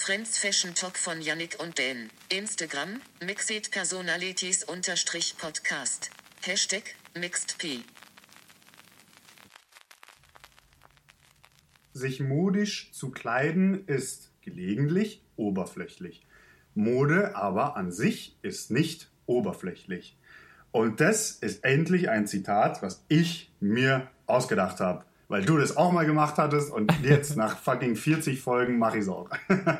Friends Fashion Talk von Yannick und Dan. Instagram, Mixed Personalities unterstrich Podcast. Hashtag, MixedP. Sich modisch zu kleiden ist gelegentlich oberflächlich. Mode aber an sich ist nicht oberflächlich. Und das ist endlich ein Zitat, was ich mir ausgedacht habe. Weil du das auch mal gemacht hattest und jetzt nach fucking 40 Folgen mache ich es auch.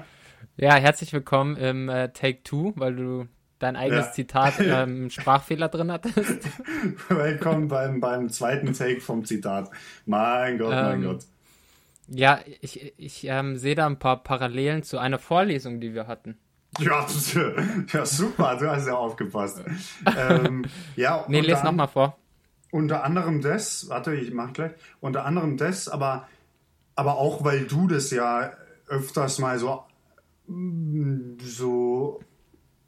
Ja, herzlich willkommen im äh, Take Two, weil du dein eigenes Ja. Zitat ähm, Sprachfehler drin hattest. Willkommen beim, beim zweiten Take vom Zitat. Mein Gott, mein Ähm, Gott. Ja, ich, ich ähm, sehe da ein paar Parallelen zu einer Vorlesung, die wir hatten. Ja, ja, super, du hast ja aufgepasst. ähm, ja, Nee, unter les an- nochmal vor. Unter anderem das, warte, ich mach gleich, unter anderem das, aber, aber auch weil du das ja öfters mal so, so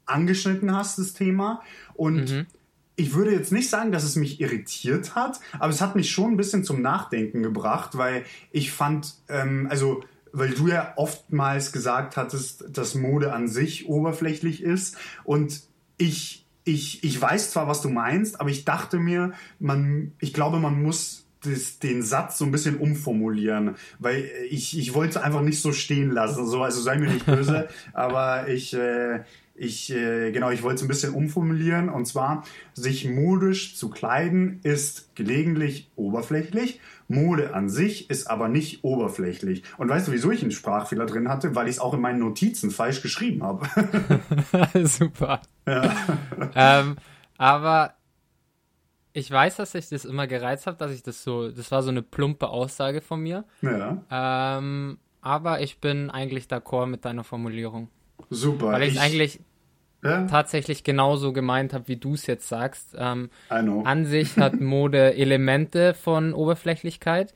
angeschnitten hast, das Thema. Und ich würde jetzt nicht sagen, dass es mich irritiert hat, aber es hat mich schon ein bisschen zum Nachdenken gebracht, weil ich fand, ähm, also weil du ja oftmals gesagt hattest, dass Mode an sich oberflächlich ist. Und ich, ich, ich weiß zwar, was du meinst, aber ich dachte mir, man, ich glaube, man muss das, den Satz so ein bisschen umformulieren, weil ich, ich wollte es einfach nicht so stehen lassen, so, also sei mir nicht böse, aber ich, äh, ich, äh, genau, ich wollte es ein bisschen umformulieren. Und zwar, sich modisch zu kleiden ist gelegentlich oberflächlich, Mode an sich ist aber nicht oberflächlich. Und weißt du, wieso ich einen Sprachfehler drin hatte? Weil ich es auch in meinen Notizen falsch geschrieben habe. Super. ähm, aber ich weiß, dass ich das immer gereizt habe, dass ich das so, das war so eine plumpe Aussage von mir. ja, Ähm, aber ich bin eigentlich d'accord mit deiner Formulierung. super. Weil ich es eigentlich ja, tatsächlich genauso gemeint habe, wie du es jetzt sagst. Ähm, an sich hat Mode Elemente von Oberflächlichkeit,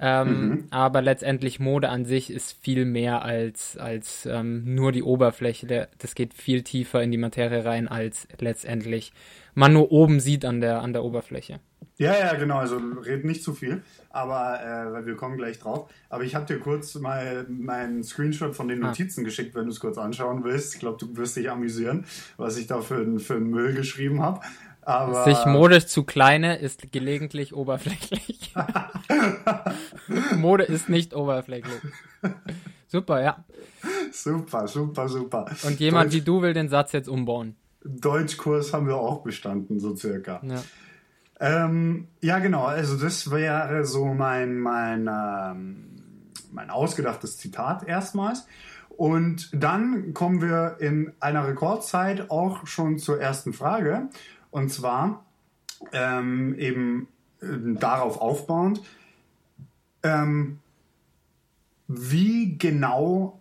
ähm, aber letztendlich Mode an sich ist viel mehr als, als ähm, nur die Oberfläche. Das geht viel tiefer in die Materie rein, als letztendlich man nur oben sieht an der, an der Oberfläche. Ja, ja, genau, also red nicht zu viel, aber äh, wir kommen gleich drauf. Aber ich habe dir kurz mal meinen Screenshot von den Ah. Notizen geschickt, wenn du es kurz anschauen willst. Ich glaube, du wirst dich amüsieren, was ich da für, für einen Müll geschrieben habe. Aber Sich modisch zu kleine ist gelegentlich oberflächlich. Mode ist nicht oberflächlich. Super, ja. super, super, super. Und jemand wie Deutsch, du will den Satz jetzt umbauen. Deutschkurs haben wir auch bestanden, so circa. Ja. Ähm, ja, genau. Also das wäre so mein, mein, ähm, mein ausgedachtes Zitat erstmals. Und dann kommen wir in einer Rekordzeit auch schon zur ersten Frage. Und zwar ähm, eben äh, darauf aufbauend, ähm, wie genau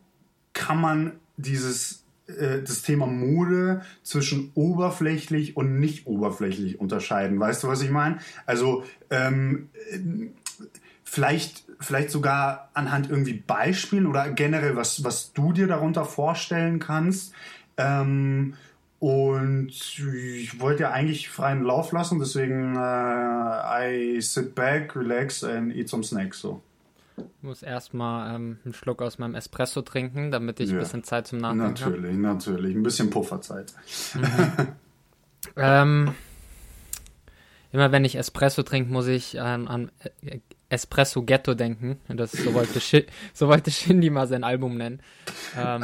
kann man dieses äh, das Thema Mode zwischen oberflächlich und nicht oberflächlich unterscheiden. Weißt du, was ich meine? Also ähm, vielleicht, vielleicht sogar anhand irgendwie Beispielen oder generell, was, was du dir darunter vorstellen kannst. Ähm, und ich wollte ja eigentlich freien Lauf lassen, deswegen äh, I sit back, relax and eat some snacks. So. Ich muss erstmal ähm, einen Schluck aus meinem Espresso trinken, damit ich ja. ein bisschen Zeit zum Nachdenken habe. Natürlich, natürlich. Ein bisschen Pufferzeit. Mhm. ähm, immer wenn ich Espresso trinke, muss ich ähm, an Espresso Ghetto denken. Das so wollte, so wollte Shindy mal sein Album nennen. Ähm,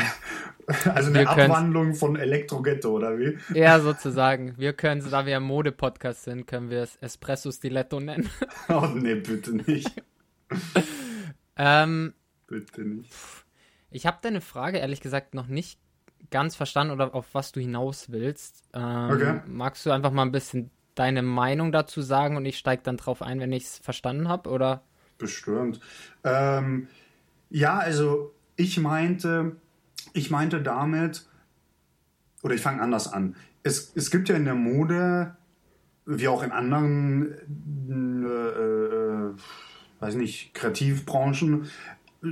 also eine Abwandlung von Elektro Ghetto, oder wie? Ja, sozusagen. Wir können, da wir ein Mode-Podcast sind, können wir es Espresso Stiletto nennen. Oh nee, bitte nicht. ähm, bitte nicht. Ich habe deine Frage ehrlich gesagt noch nicht ganz verstanden oder auf was du hinaus willst. Ähm, okay. Magst du einfach mal ein bisschen deine Meinung dazu sagen und ich steige dann drauf ein, wenn ich es verstanden habe, oder? Bestimmt. Ähm, ja, also ich meinte, ich meinte damit, oder ich fange anders an. Es, es gibt ja in der Mode, wie auch in anderen, äh, äh, weiß nicht, Kreativbranchen,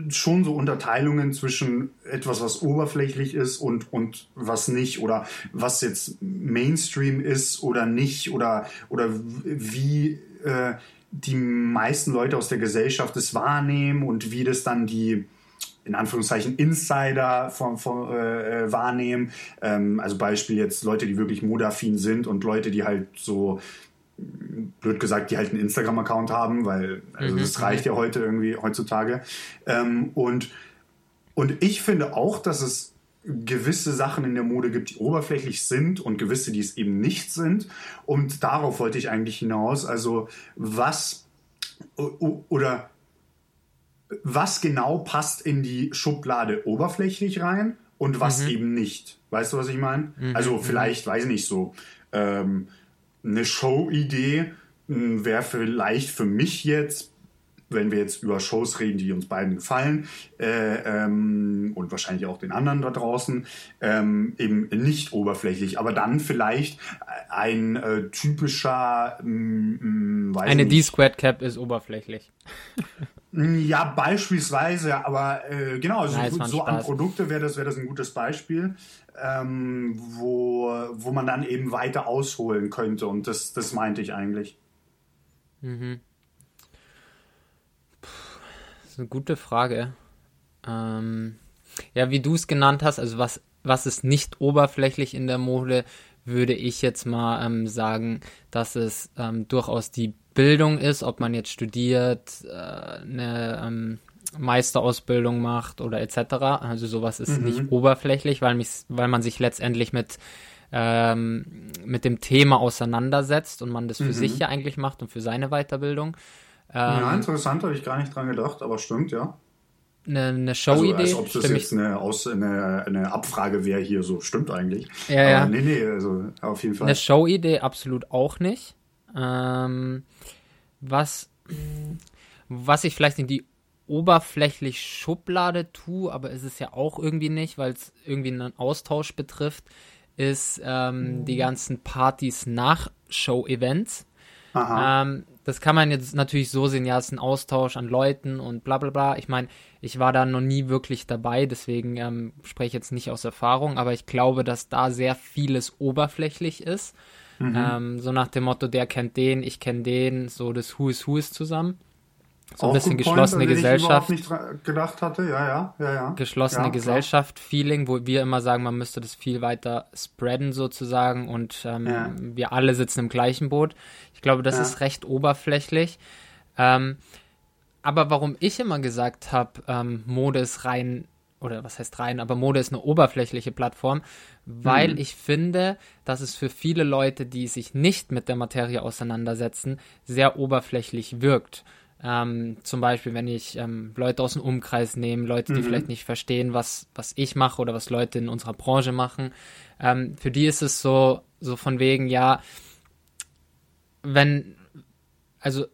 schon so Unterteilungen zwischen etwas, was oberflächlich ist und, und was nicht oder was jetzt Mainstream ist oder nicht oder, oder wie äh, die meisten Leute aus der Gesellschaft es wahrnehmen und wie das dann die in Anführungszeichen Insider von, von, äh, wahrnehmen. Ähm, also Beispiel jetzt Leute, die wirklich modaffin sind und Leute, die halt so blöd gesagt, die halt einen Instagram-Account haben, weil also mhm. das reicht ja heute irgendwie heutzutage. Ähm, und, und ich finde auch, dass es gewisse Sachen in der Mode gibt, die oberflächlich sind und gewisse, die es eben nicht sind. Und darauf wollte ich eigentlich hinaus. Also was oder was genau passt in die Schublade oberflächlich rein und was mhm. eben nicht. Weißt du, was ich meine? Mhm. Also mhm. vielleicht, weiß ich nicht so. Ähm, eine Show-Idee hm, wäre vielleicht für mich jetzt, wenn wir jetzt über Shows reden, die uns beiden gefallen äh, ähm, und wahrscheinlich auch den anderen da draußen, ähm, eben nicht oberflächlich, aber dann vielleicht ein äh, typischer, mm, eine D-Squared Cap ist oberflächlich. Ja, beispielsweise, aber äh, genau, also Nein, so an Produkte wäre das, wär das ein gutes Beispiel ähm, wo, wo man dann eben weiter ausholen könnte. Und das, das meinte ich eigentlich. Mhm. Eine gute Frage. Ähm, ja, wie du es genannt hast, also was, was ist nicht oberflächlich in der Mode, würde ich jetzt mal ähm, sagen, dass es ähm, durchaus die Bildung ist, ob man jetzt studiert, äh, eine ähm, Meisterausbildung macht oder etc. Also sowas ist mhm. nicht oberflächlich, weil, mich, weil man sich letztendlich mit, ähm, mit dem Thema auseinandersetzt und man das für mhm. sich ja eigentlich macht und für seine Weiterbildung. Ähm, ja, interessant, habe ich gar nicht dran gedacht, aber stimmt, ja. Eine, eine Show-Idee. Also, als ob das jetzt eine, Aus, eine, eine Abfrage wäre hier so, stimmt eigentlich. Ja, ja. nee, nee, also auf jeden Fall. Eine Show-Idee absolut auch nicht. Ähm, was, was ich vielleicht in die oberflächlich Schublade tue, aber ist es ja auch irgendwie nicht, weil es irgendwie einen Austausch betrifft, ist ähm, die ganzen Partys nach Show-Events. Ähm, das kann man jetzt natürlich so sehen, ja, es ist ein Austausch an Leuten und bla bla bla. Ich meine, ich war da noch nie wirklich dabei, deswegen ähm, spreche ich jetzt nicht aus Erfahrung, aber ich glaube, dass da sehr vieles oberflächlich ist. Mhm. Ähm, so nach dem Motto, der kennt den, ich kenne den, so das Who is Who ist zusammen. So ein bisschen geschlossene Point, Gesellschaft. Ich nicht gedacht hatte, ja, ja, ja, ja. Geschlossene ja, Gesellschaft-Feeling, wo wir immer sagen, man müsste das viel weiter spreaden sozusagen und ähm, ja. wir alle sitzen im gleichen Boot. Ich glaube, das ja. ist recht oberflächlich. Ähm, aber warum ich immer gesagt habe, ähm, Mode ist rein, oder was heißt rein, aber Mode ist eine oberflächliche Plattform, weil mhm. ich finde, dass es für viele Leute, die sich nicht mit der Materie auseinandersetzen, sehr oberflächlich wirkt. Ähm, zum Beispiel, wenn ich ähm, Leute aus dem Umkreis nehme, Leute, die mhm. vielleicht nicht verstehen, was, was ich mache oder was Leute in unserer Branche machen. Ähm, für die ist es so, so von wegen, ja, wenn, also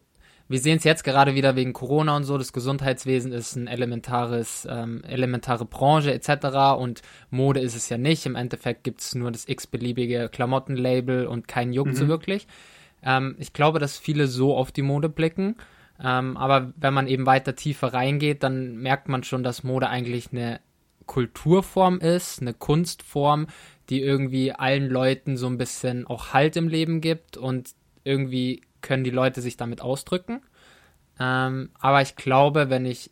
wir sehen es jetzt gerade wieder wegen Corona und so. Das Gesundheitswesen ist ein elementares, ähm, elementare Branche etc. Und Mode ist es ja nicht. Im Endeffekt gibt es nur das x-beliebige Klamottenlabel und kein Juckt mhm. so wirklich. Ähm, ich glaube, dass viele so auf die Mode blicken. Ähm, aber wenn man eben weiter tiefer reingeht, dann merkt man schon, dass Mode eigentlich eine Kulturform ist, eine Kunstform, die irgendwie allen Leuten so ein bisschen auch Halt im Leben gibt und irgendwie können die Leute sich damit ausdrücken. Ähm, aber ich glaube, wenn ich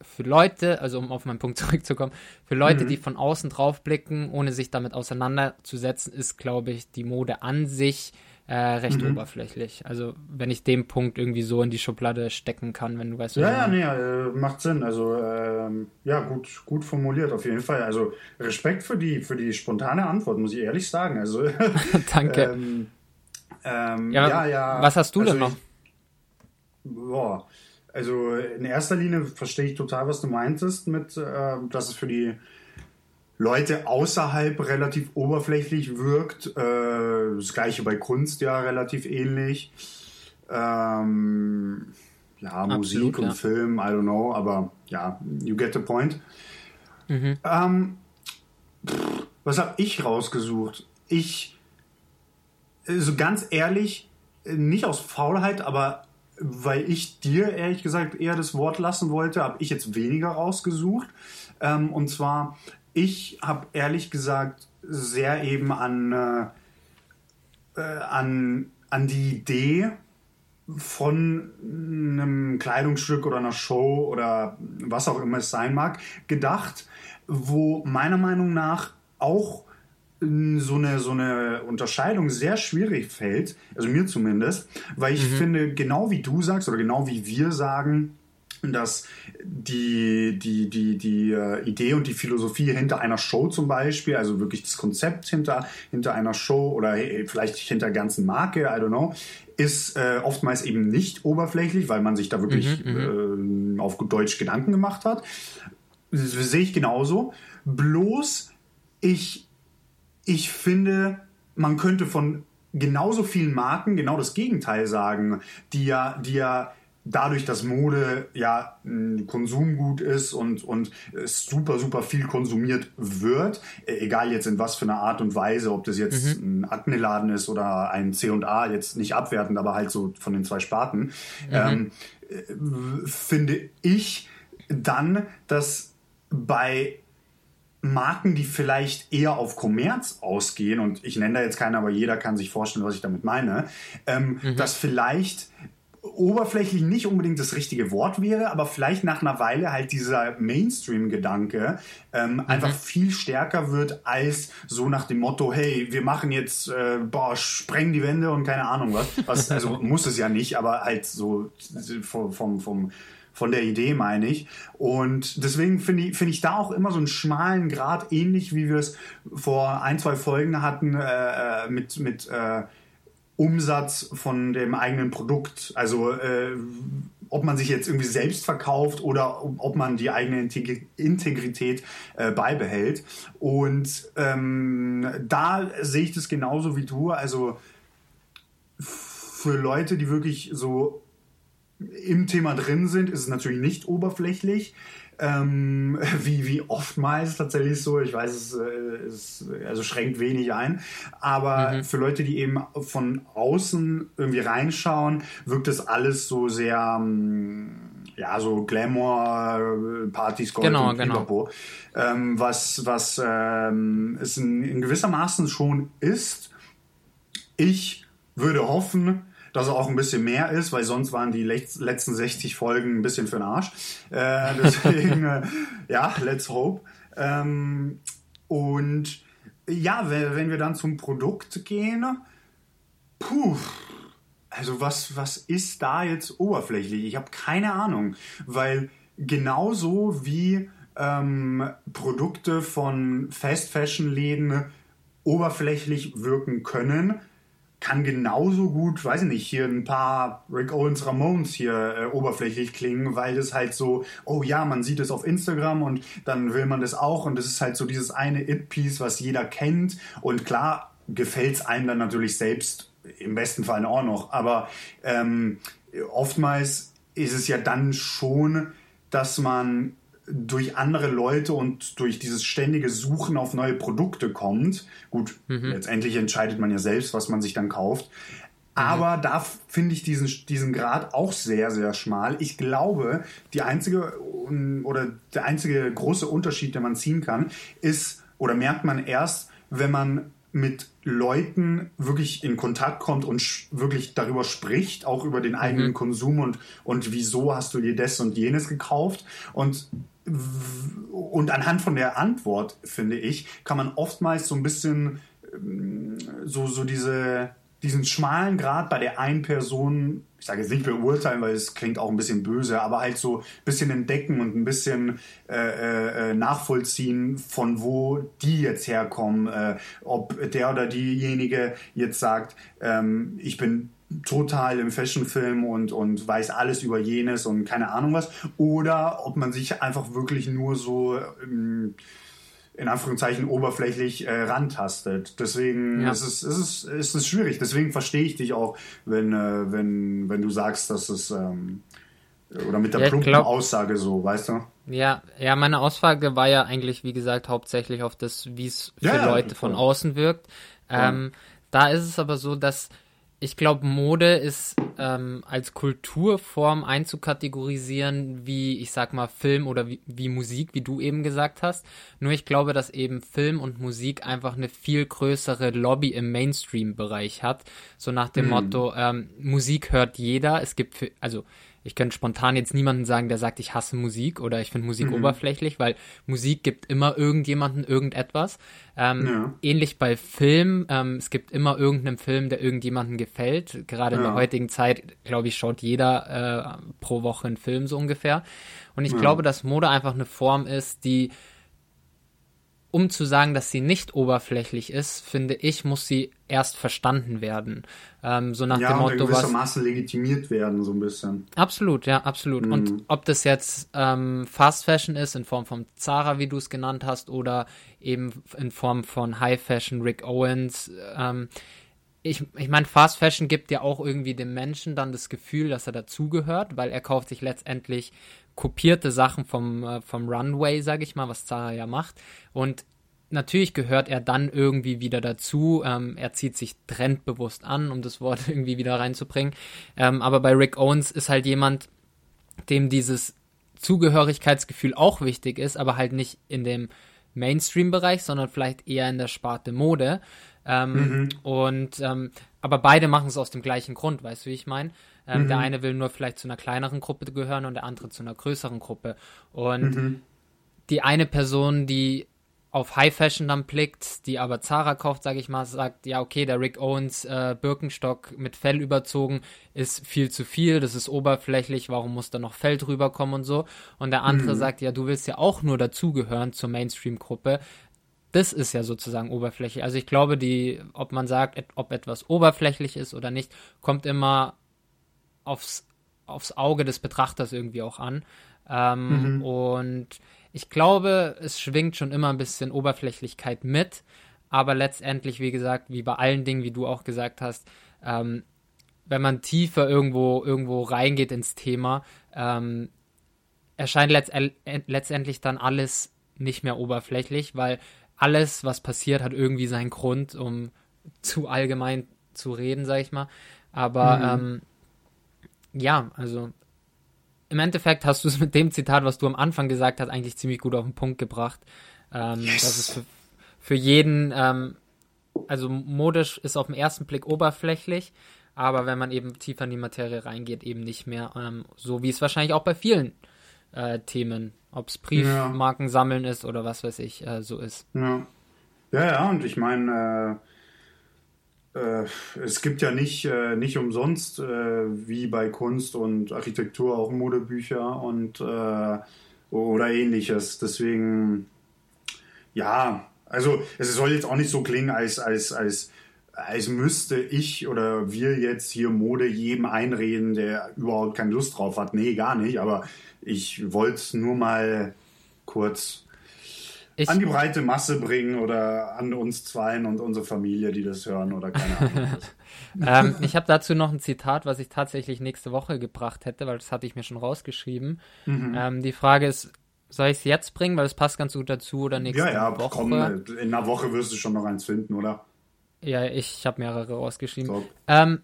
für Leute, also um auf meinen Punkt zurückzukommen, für Leute, mhm. die von außen drauf blicken, ohne sich damit auseinanderzusetzen, ist, glaube ich, die Mode an sich äh, recht mhm. oberflächlich. Also wenn ich den Punkt irgendwie so in die Schublade stecken kann, wenn du weißt. Ja, ja, nee, äh, macht Sinn. Also ähm, ja, gut, gut formuliert auf jeden Fall. Also Respekt für die, für die spontane Antwort, muss ich ehrlich sagen. Also danke. ähm, ähm, ja, ja, ja, Was hast du also denn noch? Ich, boah, also in erster Linie verstehe ich total, was du meintest mit, äh, dass es für die Leute außerhalb relativ oberflächlich wirkt. Äh, das gleiche bei Kunst ja relativ ähnlich. Ähm, ja, Absolut, Musik und ja. Film, I don't know, aber ja, you get the point. Mhm. Ähm, pff, was habe ich rausgesucht? Ich, so also ganz ehrlich, nicht aus Faulheit, aber weil ich dir ehrlich gesagt eher das Wort lassen wollte, habe ich jetzt weniger rausgesucht. Ähm, und zwar ich habe ehrlich gesagt sehr eben an, äh, äh, an, an die Idee von einem Kleidungsstück oder einer Show oder was auch immer es sein mag, gedacht, wo meiner Meinung nach auch so eine, so eine Unterscheidung sehr schwierig fällt, also mir zumindest, weil ich mhm. finde, genau wie du sagst oder genau wie wir sagen, dass die, die, die, die äh, Idee und die Philosophie hinter einer Show zum Beispiel, also wirklich das Konzept hinter, hinter einer Show oder vielleicht hinter ganzen Marke, I don't know, ist äh, oftmals eben nicht oberflächlich, weil man sich da wirklich mhm, mhm. äh, auf Deutsch Gedanken gemacht hat. Das sehe ich genauso. Bloß ich, ich finde, man könnte von genauso vielen Marken genau das Gegenteil sagen, die ja, die ja dadurch, dass Mode ja ein Konsumgut ist und, und super, super viel konsumiert wird, e, egal jetzt in was für einer Art und Weise, ob das jetzt mhm. ein Akne-Laden ist oder ein C&A, jetzt nicht abwertend, aber halt so von den zwei Sparten, mhm. ähm, finde ich dann, dass bei Marken, die vielleicht eher auf Kommerz ausgehen, und ich nenne da jetzt keine, aber jeder kann sich vorstellen, was ich damit meine, ähm, mhm. dass vielleicht oberflächlich nicht unbedingt das richtige Wort wäre, aber vielleicht nach einer Weile halt dieser Mainstream-Gedanke ähm, mhm. einfach viel stärker wird als so nach dem Motto, hey, wir machen jetzt, äh, boah, sprengen die Wände und keine Ahnung was. was also muss es ja nicht, aber halt so vom, vom, vom von der Idee meine ich. Und deswegen finde ich, finde ich da auch immer so einen schmalen Grad, ähnlich wie wir es vor ein, zwei Folgen hatten äh, äh mit, mit äh, Umsatz von dem eigenen Produkt. Also äh, ob man sich jetzt irgendwie selbst verkauft oder ob man die eigene Integrität äh, beibehält. Und ähm, da sehe ich das genauso wie du. Also für Leute, die wirklich so im Thema drin sind, ist es natürlich nicht oberflächlich. Ähm, wie, wie oftmals tatsächlich so. Ich weiß, es, äh, es also schränkt wenig ein. Aber mhm. für Leute, die eben von außen irgendwie reinschauen, wirkt das alles so sehr, ähm, ja, so Glamour, Partys, Gold genau, und genau. Ähm, was, was ähm, es in, in gewissermaßen schon ist. Ich würde hoffen, dass er auch ein bisschen mehr ist, weil sonst waren die letzten 60 Folgen ein bisschen für den Arsch. Äh, deswegen, äh, ja, let's hope. Ähm, und ja, wenn wir dann zum Produkt gehen, puh, also was, was ist da jetzt oberflächlich? Ich habe keine Ahnung, weil genauso wie ähm, Produkte von Fast Fashion Läden oberflächlich wirken können, kann genauso gut, weiß ich nicht, hier ein paar Rick Owens Ramones hier äh, oberflächlich klingen, weil das halt so, oh ja, man sieht es auf Instagram und dann will man das auch und das ist halt so dieses eine It-Piece, was jeder kennt und klar gefällt es einem dann natürlich selbst im besten Fall auch noch. Aber ähm, oftmals ist es ja dann schon, dass man durch andere Leute und durch dieses ständige Suchen auf neue Produkte kommt. Gut, mhm. letztendlich entscheidet man ja selbst, was man sich dann kauft. Aber mhm. da finde ich diesen, diesen Grad auch sehr, sehr schmal. Ich glaube, die einzige oder der einzige große Unterschied, den man ziehen kann, ist oder merkt man erst, wenn man mit Leuten wirklich in Kontakt kommt und wirklich darüber spricht, auch über den eigenen mhm. Konsum und, und wieso hast du dir das und jenes gekauft. Und, und anhand von der Antwort, finde ich, kann man oftmals so ein bisschen ähm, so, so diese, diesen schmalen Grad bei der einen Person, ich sage jetzt nicht beurteilen, weil es klingt auch ein bisschen böse, aber halt so ein bisschen entdecken und ein bisschen äh, äh, äh, nachvollziehen, von wo die jetzt herkommen, äh, ob der oder diejenige jetzt sagt, ähm, ich bin total im Fashionfilm und, und weiß alles über jenes und keine Ahnung was, oder ob man sich einfach wirklich nur so ähm, in Anführungszeichen oberflächlich äh, rantastet. Deswegen ja. ist, es, ist, es, ist es schwierig. Deswegen verstehe ich dich auch, wenn, äh, wenn, wenn du sagst, dass es ähm, oder mit der ja, plumpen glaub, Aussage so, weißt du? Ja, ja, meine Aussage war ja eigentlich, wie gesagt, hauptsächlich auf das, wie es für ja, Leute von außen wirkt. Ähm, da ist es aber so, dass ich glaube, Mode ist ähm, als Kulturform einzukategorisieren, wie ich sag mal Film oder wie, wie, Musik, wie du eben gesagt hast. Nur ich glaube, dass eben Film und Musik einfach eine viel größere Lobby im Mainstream-Bereich hat. So nach dem mhm. Motto, ähm, Musik hört jeder. Es gibt, also ich könnte spontan jetzt niemanden sagen, der sagt, ich hasse Musik oder ich finde Musik mhm. oberflächlich, weil Musik gibt immer irgendjemanden irgendetwas. Ähm, ja. Ähnlich bei Film. Ähm, es gibt immer irgendeinen Film, der irgendjemanden gefällt. Gerade ja. in der heutigen Zeit, glaube ich, schaut jeder äh, pro Woche einen Film so ungefähr. Und ich ja. glaube, dass Mode einfach eine Form ist, die um zu sagen, dass sie nicht oberflächlich ist, finde ich, muss sie erst verstanden werden. Ähm, so nach ja, dem Motto, und gewissermaßen was, legitimiert werden, so ein bisschen. Absolut, ja, absolut. Mhm. Und ob das jetzt ähm, Fast Fashion ist, in Form von Zara, wie du es genannt hast, oder eben in Form von High Fashion, Rick Owens, ähm, ich, ich meine, Fast Fashion gibt ja auch irgendwie dem Menschen dann das Gefühl, dass er dazugehört, weil er kauft sich letztendlich kopierte Sachen vom, äh, vom Runway, sage ich mal, was Zara ja macht. Und natürlich gehört er dann irgendwie wieder dazu. Ähm, er zieht sich trendbewusst an, um das Wort irgendwie wieder reinzubringen. Ähm, aber bei Rick Owens ist halt jemand, dem dieses Zugehörigkeitsgefühl auch wichtig ist, aber halt nicht in dem Mainstream-Bereich, sondern vielleicht eher in der Sparte Mode. Ähm, mhm. Und ähm, aber beide machen es aus dem gleichen Grund, weißt du, wie ich meine? Ähm, mhm. Der eine will nur vielleicht zu einer kleineren Gruppe gehören und der andere zu einer größeren Gruppe. Und mhm. die eine Person, die auf High Fashion dann blickt, die aber Zara kauft, sage ich mal, sagt, ja, okay, der Rick Owens äh, Birkenstock mit Fell überzogen ist viel zu viel, das ist oberflächlich, warum muss da noch Fell drüber kommen und so. Und der andere mhm. sagt, ja, du willst ja auch nur dazugehören zur Mainstream-Gruppe. Das ist ja sozusagen Oberfläche. Also ich glaube, die, ob man sagt, ob etwas oberflächlich ist oder nicht, kommt immer aufs, aufs Auge des Betrachters irgendwie auch an. Ähm, mhm. Und ich glaube, es schwingt schon immer ein bisschen Oberflächlichkeit mit, aber letztendlich, wie gesagt, wie bei allen Dingen, wie du auch gesagt hast, ähm, wenn man tiefer irgendwo, irgendwo reingeht ins Thema, ähm, erscheint letzt letztendlich dann alles nicht mehr oberflächlich, weil alles, was passiert, hat irgendwie seinen Grund, um zu allgemein zu reden, sag ich mal. Aber mhm. ähm, ja, also im Endeffekt hast du es mit dem Zitat, was du am Anfang gesagt hast, eigentlich ziemlich gut auf den Punkt gebracht. Ähm, yes. Das ist für, für jeden, ähm, also modisch ist auf den ersten Blick oberflächlich, aber wenn man eben tiefer in die Materie reingeht, eben nicht mehr, ähm, so wie es wahrscheinlich auch bei vielen äh, Themen, ob es Briefmarken ja. sammeln ist oder was weiß ich, äh, so ist. Ja. Ja, ja, und ich meine, äh, es gibt ja nicht, äh, nicht umsonst, äh, wie bei Kunst und Architektur, auch Modebücher und äh, oder ähnliches. Deswegen, ja, also es soll jetzt auch nicht so klingen, als, als, als, als müsste ich oder wir jetzt hier Mode jedem einreden, der überhaupt keine Lust drauf hat. Nee, gar nicht, aber ich wollte es nur mal kurz Ich- an die breite Masse bringen oder an uns zweien und unsere Familie, die das hören oder keine Ahnung. ähm, ich habe dazu noch ein Zitat, was ich tatsächlich nächste Woche gebracht hätte, weil das hatte ich mir schon rausgeschrieben. Mhm. Ähm, die Frage ist, soll ich es jetzt bringen, weil es passt ganz gut dazu oder nächste ja, ja, Woche? komm, in einer Woche wirst du schon noch eins finden, oder? Ja, ich habe mehrere rausgeschrieben. So. Ähm,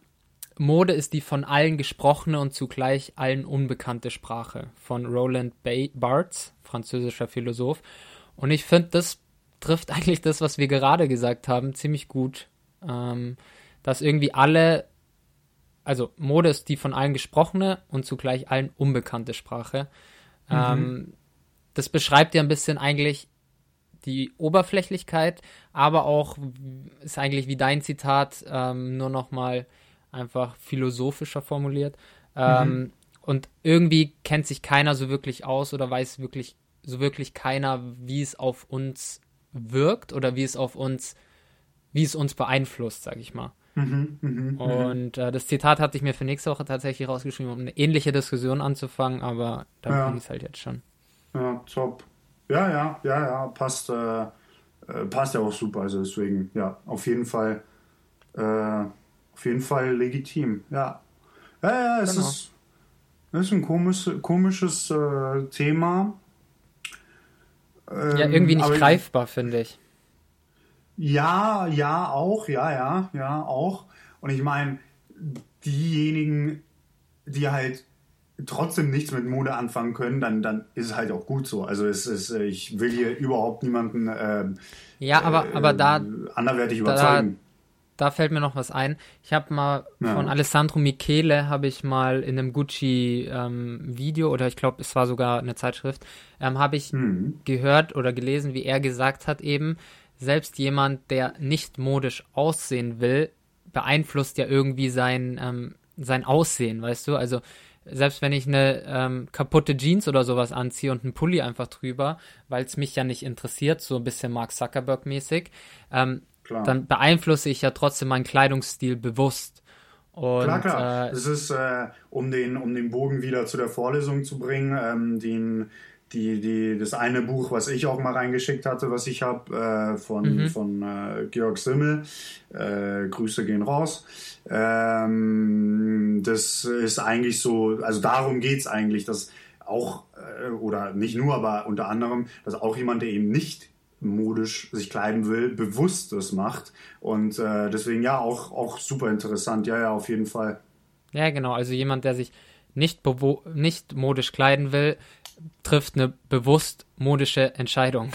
Mode ist die von allen gesprochene und zugleich allen unbekannte Sprache von Roland ba Barthes, französischer Philosoph. Und ich finde, das trifft eigentlich das, was wir gerade gesagt haben, ziemlich gut. Ähm, dass irgendwie alle, also Mode ist die von allen gesprochene und zugleich allen unbekannte Sprache. Ähm, das beschreibt ja ein bisschen eigentlich die Oberflächlichkeit, aber auch ist eigentlich wie dein Zitat ähm, nur noch mal einfach philosophischer formuliert. Ähm, Und irgendwie kennt sich keiner so wirklich aus oder weiß wirklich so wirklich keiner, wie es auf uns wirkt oder wie es auf uns, wie es uns beeinflusst, sag ich mal. Und äh, das Zitat hatte ich mir für nächste Woche tatsächlich rausgeschrieben, um eine ähnliche Diskussion anzufangen, aber da Ja. bringe ich es halt jetzt schon. Ja, top. Ja, ja, ja, ja, passt, äh, äh, passt ja auch super. Also deswegen, ja, auf jeden Fall, äh, auf jeden Fall legitim. Ja, ja, ja, es Genau. ist, es ist ein komisch, komisches äh, Thema. Ja, Ähm, irgendwie nicht greifbar, finde ich. Ja, ja, auch, ja, ja, ja, auch. Und ich meine, diejenigen, die halt trotzdem nichts mit Mode anfangen können, dann, dann ist es halt auch gut so. Also es ist, äh, ich will hier überhaupt niemanden ähm, Ja, aber, aber da, anderwertig überzeugen. da fällt mir noch was ein. Ich habe mal Ja. von Alessandro Michele, habe ich mal in einem Gucci-Video, oder ich glaube, es war sogar eine Zeitschrift, ähm, habe ich Mhm. gehört oder gelesen, wie er gesagt hat eben, selbst jemand, der nicht modisch aussehen will, beeinflusst ja irgendwie sein, ähm, sein Aussehen, weißt du? Also selbst wenn ich eine ähm, kaputte Jeans oder sowas anziehe und einen Pulli einfach drüber, weil es mich ja nicht interessiert, so ein bisschen Mark Zuckerberg-mäßig, ähm, Klar. dann beeinflusse ich ja trotzdem meinen Kleidungsstil bewusst. Und Klar, klar. Äh, Es ist, äh, um, den, um den Bogen wieder zu der Vorlesung zu bringen, ähm, den, die, die, das eine Buch, was ich auch mal reingeschickt hatte, was ich habe, äh, von, von äh, Georg Simmel, äh, Grüße gehen raus. Ähm, das ist eigentlich so, also darum geht's eigentlich, dass auch, äh, oder nicht nur, aber unter anderem, dass auch jemand, der eben nicht modisch sich kleiden will, bewusst das macht. Und äh, deswegen ja, auch, auch super interessant. Ja, ja, auf jeden Fall. Ja, genau. Also jemand, der sich nicht, nicht modisch kleiden will, trifft eine bewusst modische Entscheidung.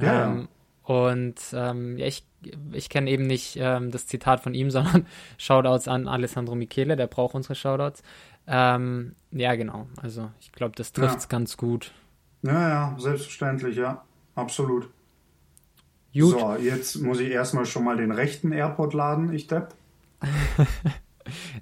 Ja, ähm, Und ähm, ja, ich, ich kenne eben nicht ähm, das Zitat von ihm, sondern Shoutouts an Alessandro Michele, der braucht unsere Shoutouts. Ähm, ja, genau. Also ich glaube, das trifft's Ja. ganz gut. Ja, ja, selbstverständlich, ja. Absolut. Gut. So, jetzt muss ich erstmal schon mal den rechten AirPod laden, ich Depp.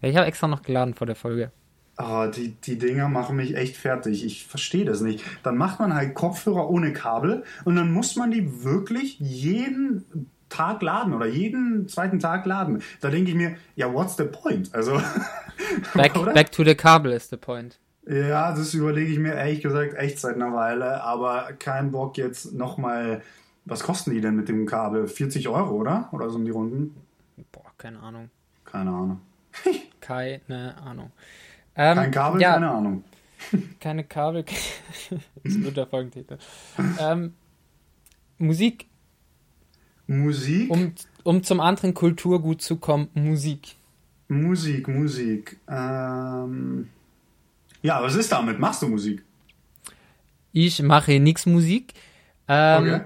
Ich habe extra noch geladen vor der Folge. Ah, die, die Dinger machen mich echt fertig. Ich verstehe das nicht. Dann macht man halt Kopfhörer ohne Kabel und dann muss man die wirklich jeden Tag laden oder jeden zweiten Tag laden. Da denke ich mir, ja, what's the point? Also, Back, back to the Kabel ist the point. Ja, das überlege ich mir ehrlich gesagt echt seit einer Weile, aber kein Bock jetzt nochmal. Was kosten die denn mit dem Kabel? 40 Euro, oder? Oder so um die Runden? Boah, keine Ahnung. Keine Ahnung. Keine Ahnung. Ähm, Kein Kabel, ja, keine Ahnung. keine Kabel. das wird der Folgentitel. ähm, Musik, Musik? um, um zum anderen Kulturgut zu kommen, Musik. Musik, Musik. Ähm ja, was ist damit? Machst du Musik? Ich mache nix Musik. Ähm, Okay.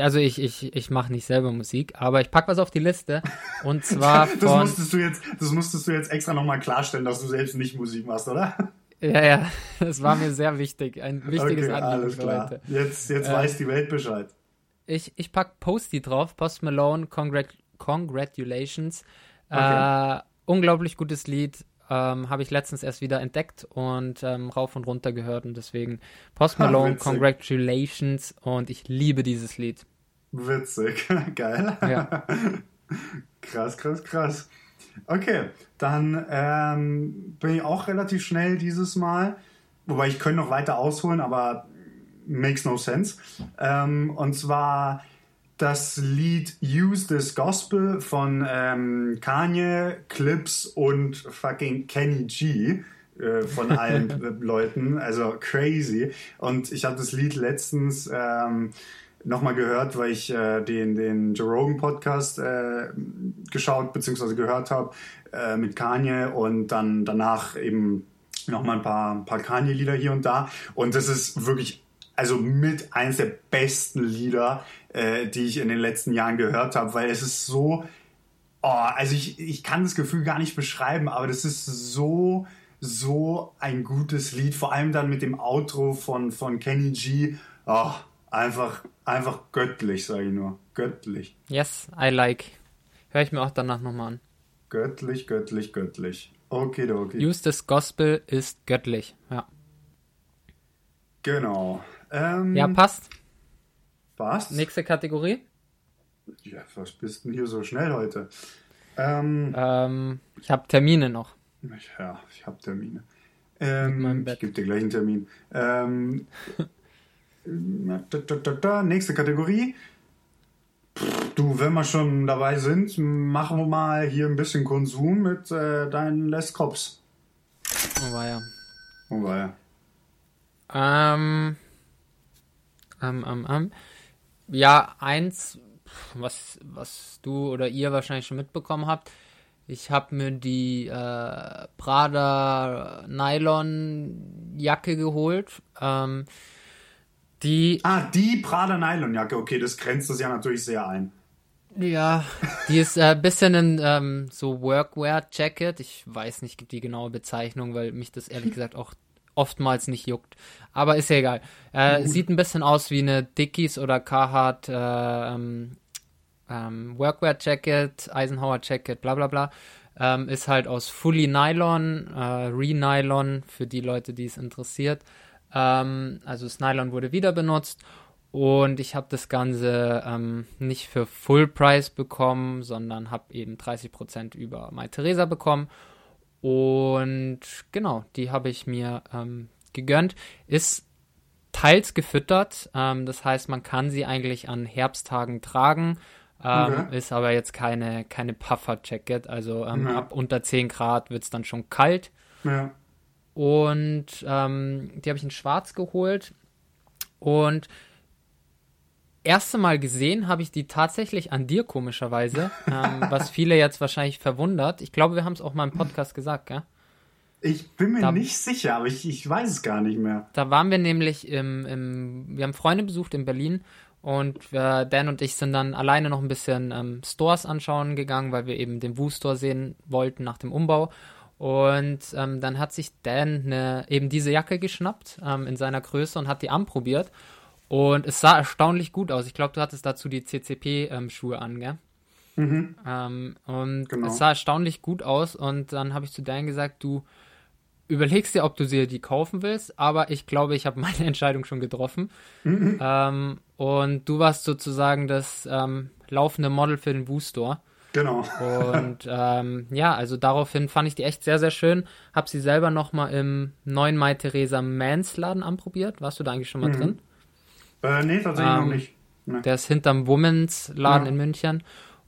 Also ich, ich, ich mache nicht selber Musik, aber ich pack was auf die Liste. Und zwar Das von. musstest du jetzt, das musstest du jetzt extra nochmal klarstellen, dass du selbst nicht Musik machst, oder? Ja, ja, das war mir sehr wichtig. Ein wichtiges okay, Anliegen alles klar. heute. Jetzt, jetzt Äh, weiß die Welt Bescheid. Ich, ich pack Posty drauf, Post Malone, Congrat Congratulations. Okay. Äh, unglaublich gutes Lied. Ähm, Habe ich letztens erst wieder entdeckt und ähm, rauf und runter gehört und deswegen Post Ha, Malone, witzig. Congratulations und ich liebe dieses Lied. Witzig. Geil. Ja. krass, krass, krass. Okay, dann ähm, bin ich auch relativ schnell dieses Mal. Wobei ich könnte noch weiter ausholen, aber makes no sense. Ähm, und zwar das Lied Use This Gospel von ähm, Kanye, Clips und fucking Kenny G äh, von allen Leuten. Also crazy. Und ich habe das Lied letztens ähm, nochmal gehört, weil ich äh, den, den Joe Rogan Podcast äh, geschaut bzw. gehört habe äh, mit Kanye und dann danach eben nochmal ein paar, ein paar Kanye-Lieder hier und da. Und das ist wirklich, also mit eines der besten Lieder, äh, die ich in den letzten Jahren gehört habe, weil es ist so, oh, also ich, ich kann das Gefühl gar nicht beschreiben, aber das ist so, so ein gutes Lied, vor allem dann mit dem Outro von, von Kenny G. Oh, einfach, einfach göttlich, sage ich nur. Göttlich. Yes, I like. Hör ich mir auch danach nochmal an. Göttlich, göttlich, göttlich. Okay, okay. This Gospel ist göttlich, ja. Genau. Ähm, ja, passt. Passt. Nächste Kategorie. Ja, was bist denn hier so schnell heute? Ähm, ähm, ich habe Termine noch. Ja, ich habe Termine. Ähm, ich gebe dir gleich einen Termin. Ähm, da, da, da, nächste Kategorie. Du, wenn wir schon dabei sind, machen wir mal hier ein bisschen Konsum mit äh, deinen Les Cops. Oh ja. Oh ja. Ähm, ähm, ähm, ähm. Ja, eins, was, was du oder ihr wahrscheinlich schon mitbekommen habt. Ich habe mir die äh, Prada Nylon Jacke geholt. Ähm, die. Ah, die Prada Nylonjacke, okay, das grenzt das ja natürlich sehr ein. Ja, die ist ein äh, bisschen ein ähm, so Workwear-Jacket. Ich weiß nicht die genaue Bezeichnung, weil mich das ehrlich gesagt auch oftmals nicht juckt. Aber ist ja egal. Äh, sieht ein bisschen aus wie eine Dickies oder Carhartt äh, ähm, ähm, Workwear-Jacket, Eisenhower-Jacket, bla bla bla. Ähm, ist halt aus Fully Nylon, äh, Re-Nylon für die Leute, die es interessiert. Ähm, also das Nylon wurde wieder benutzt und ich habe das Ganze ähm, nicht für Full Price bekommen, sondern habe eben 30% über Mai Theresa bekommen. Und genau, die habe ich mir ähm, gegönnt. Ist teils gefüttert, ähm, das heißt, man kann sie eigentlich an Herbsttagen tragen. Ähm, okay. Ist aber jetzt keine, keine Puffer-Jacket. Also ähm, ja. ab unter 10 Grad wird es dann schon kalt. Ja. Und ähm, die habe ich in Schwarz geholt. Und erste Mal gesehen habe ich die tatsächlich an dir, komischerweise. ähm, was viele jetzt wahrscheinlich verwundert. Ich glaube, wir haben es auch mal im Podcast gesagt, gell? Ich bin mir da, nicht sicher, aber ich, ich weiß es gar nicht mehr. Da waren wir nämlich im, im wir haben Freunde besucht in Berlin und äh, Dan und ich sind dann alleine noch ein bisschen ähm, Stores anschauen gegangen, weil wir eben den Woo-Store sehen wollten nach dem Umbau. Und ähm, dann hat sich Dan eine, eben diese Jacke geschnappt ähm, in seiner Größe und hat die anprobiert. Und es sah erstaunlich gut aus. Ich glaube, du hattest dazu die CCP-Schuhe ähm, an, gell? Mhm. Ähm, und genau. es sah erstaunlich gut aus. Und dann habe ich zu Dan gesagt, du überlegst dir, ob du sie die kaufen willst. Aber ich glaube, ich habe meine Entscheidung schon getroffen. Mhm. Ähm, und du warst sozusagen das ähm, laufende Model für den Woo-Store. Genau. Und ähm, ja, also daraufhin fand ich die echt sehr, sehr schön. Hab sie selber nochmal im neuen Mai Theresa Mans Laden anprobiert. Warst du da eigentlich schon mal mhm. drin? Äh, nee, tatsächlich ähm, noch nicht. Nee. Der ist hinterm Women's Laden ja. in München.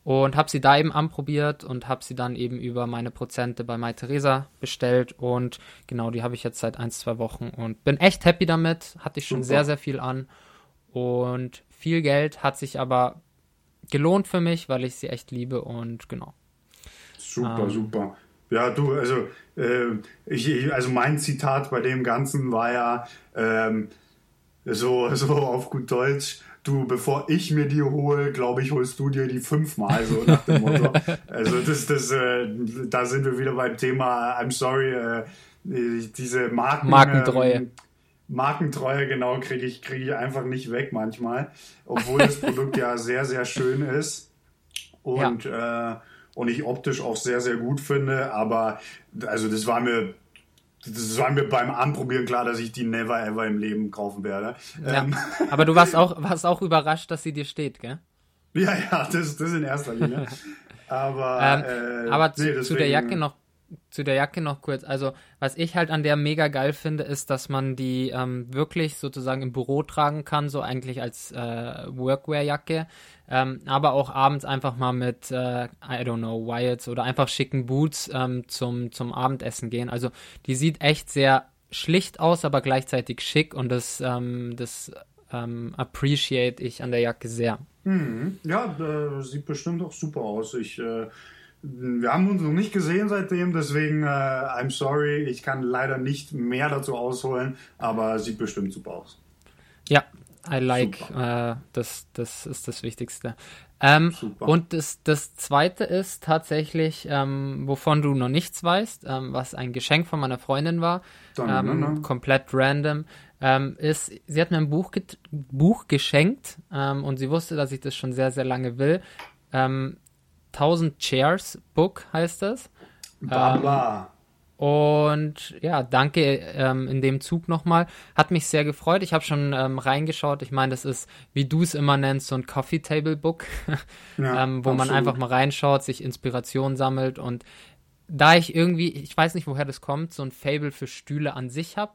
Und habe sie da eben anprobiert und habe sie dann eben über meine Prozente bei Mai Theresa bestellt. Und genau, die habe ich jetzt seit ein, zwei Wochen und bin echt happy damit. Hatte ich schon Super. sehr, sehr viel an. Und viel Geld hat sich aber gelohnt für mich, weil ich sie echt liebe und genau. Super, ähm, super. Ja, du, also, äh, ich, also mein Zitat bei dem Ganzen war ja ähm, so, so auf gut Deutsch, du, bevor ich mir die hole, glaube ich, holst du dir die fünfmal, so nach dem Motto. also das, das, äh, da sind wir wieder beim Thema, I'm sorry, äh, diese Marken, Markentreue. Ähm, Markentreue, genau, kriege ich, krieg ich einfach nicht weg manchmal. Obwohl das Produkt ja sehr, sehr schön ist. Und, ja. äh, und ich optisch auch sehr, sehr gut finde. Aber also das war mir. Das war mir beim Anprobieren klar, dass ich die never ever im Leben kaufen werde. Ja. Ähm. Aber du warst auch, warst auch überrascht, dass sie dir steht, gell? Ja, ja, das, das in erster Linie. Aber, ähm, äh, aber zu, nee, zu, der Jacke noch zu der Jacke noch kurz. Also, was ich halt an der mega geil finde, ist, dass man die ähm, wirklich sozusagen im Büro tragen kann, so eigentlich als äh, Workwear-Jacke, ähm, aber auch abends einfach mal mit, äh, I don't know, Wyatts oder einfach schicken Boots ähm, zum, zum Abendessen gehen. Also, die sieht echt sehr schlicht aus, aber gleichzeitig schick und das, ähm, das ähm, appreciate ich an der Jacke sehr. Mhm. Ja, äh, sieht bestimmt auch super aus. Ich äh, wir haben uns noch nicht gesehen seitdem, deswegen äh, I'm sorry, ich kann leider nicht mehr dazu ausholen, aber sieht bestimmt super aus. Ja, I like, äh, das, das ist das Wichtigste. Ähm, und das, das zweite ist tatsächlich, ähm, wovon du noch nichts weißt, ähm, was ein Geschenk von meiner Freundin war, Dann, ne? komplett random, ähm, ist, sie hat mir ein Buch, Buch geschenkt ähm, und sie wusste, dass ich das schon sehr, sehr lange will. Ähm, 1000 Chairs Book heißt das. Baba. Ähm, und ja, danke ähm, in dem Zug nochmal. Hat mich sehr gefreut. Ich habe schon ähm, reingeschaut. Ich meine, das ist, wie du es immer nennst, so ein Coffee Table Book, ja, ähm, wo absolut. man einfach mal reinschaut, sich Inspiration sammelt. Und da ich irgendwie, ich weiß nicht, woher das kommt, so ein Fable für Stühle an sich habe,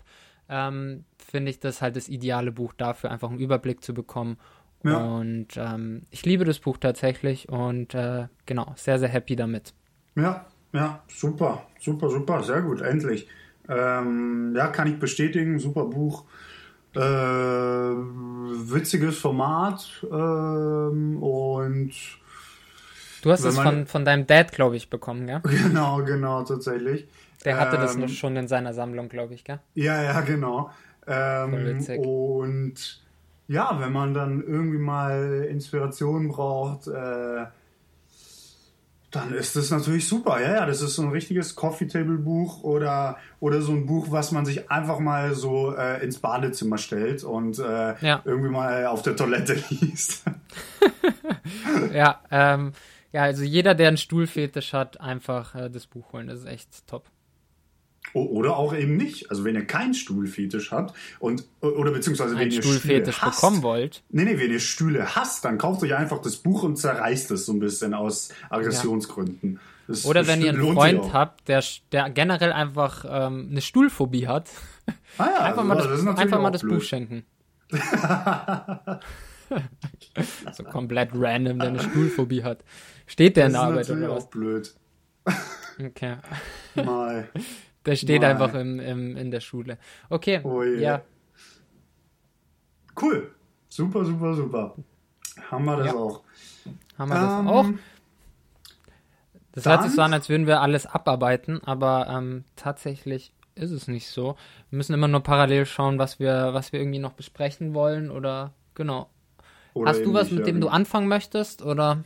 ähm, finde ich das halt das ideale Buch dafür, einfach einen Überblick zu bekommen ja. Und ähm, ich liebe das Buch tatsächlich und äh, genau, sehr, sehr happy damit. Ja, ja, super, super, super, sehr gut, endlich. Ähm, ja, kann ich bestätigen, super Buch. Äh, witziges Format ähm, und Du hast es von, von deinem Dad, glaube ich, bekommen, gell? Genau, genau, tatsächlich. Der hatte ähm, das noch schon in seiner Sammlung, glaube ich, gell? Ja, ja, genau. Ähm, und ja, wenn man dann irgendwie mal Inspiration braucht, äh, dann ist das natürlich super. Ja, ja, das ist so ein richtiges Coffee Table Buch oder, oder so ein Buch, was man sich einfach mal so äh, ins Badezimmer stellt und äh, ja. irgendwie mal auf der Toilette liest. ja, ähm, ja, also jeder, der einen Stuhlfetisch hat, einfach äh, das Buch holen. Das ist echt top. Oder auch eben nicht. Also wenn ihr keinen Stuhlfetisch habt und oder beziehungsweise wenn ihr Stuhlfetisch Stühle hasst, bekommen wollt. Nee, nee, wenn ihr Stühle hasst, dann kauft euch einfach das Buch und zerreißt es so ein bisschen aus Aggressionsgründen. Das, oder wenn ihr einen Freund habt, der, der generell einfach ähm, eine Stuhlphobie hat, ah ja, einfach mal das, das einfach mal das Buch schenken. so komplett random, der eine Stuhlphobie hat. Steht der in der Arbeit oder was? auch blöd. Okay. Mal. Der steht Mal. einfach im, im, in der Schule. Okay, oh ja. Cool. Super, super, super. Haben wir das ja. auch. Haben wir ähm, das auch. Das hört sich so an, als würden wir alles abarbeiten, aber ähm, tatsächlich ist es nicht so. Wir müssen immer nur parallel schauen, was wir, was wir irgendwie noch besprechen wollen oder genau. Oder Hast du was, mit dem du anfangen möchtest oder?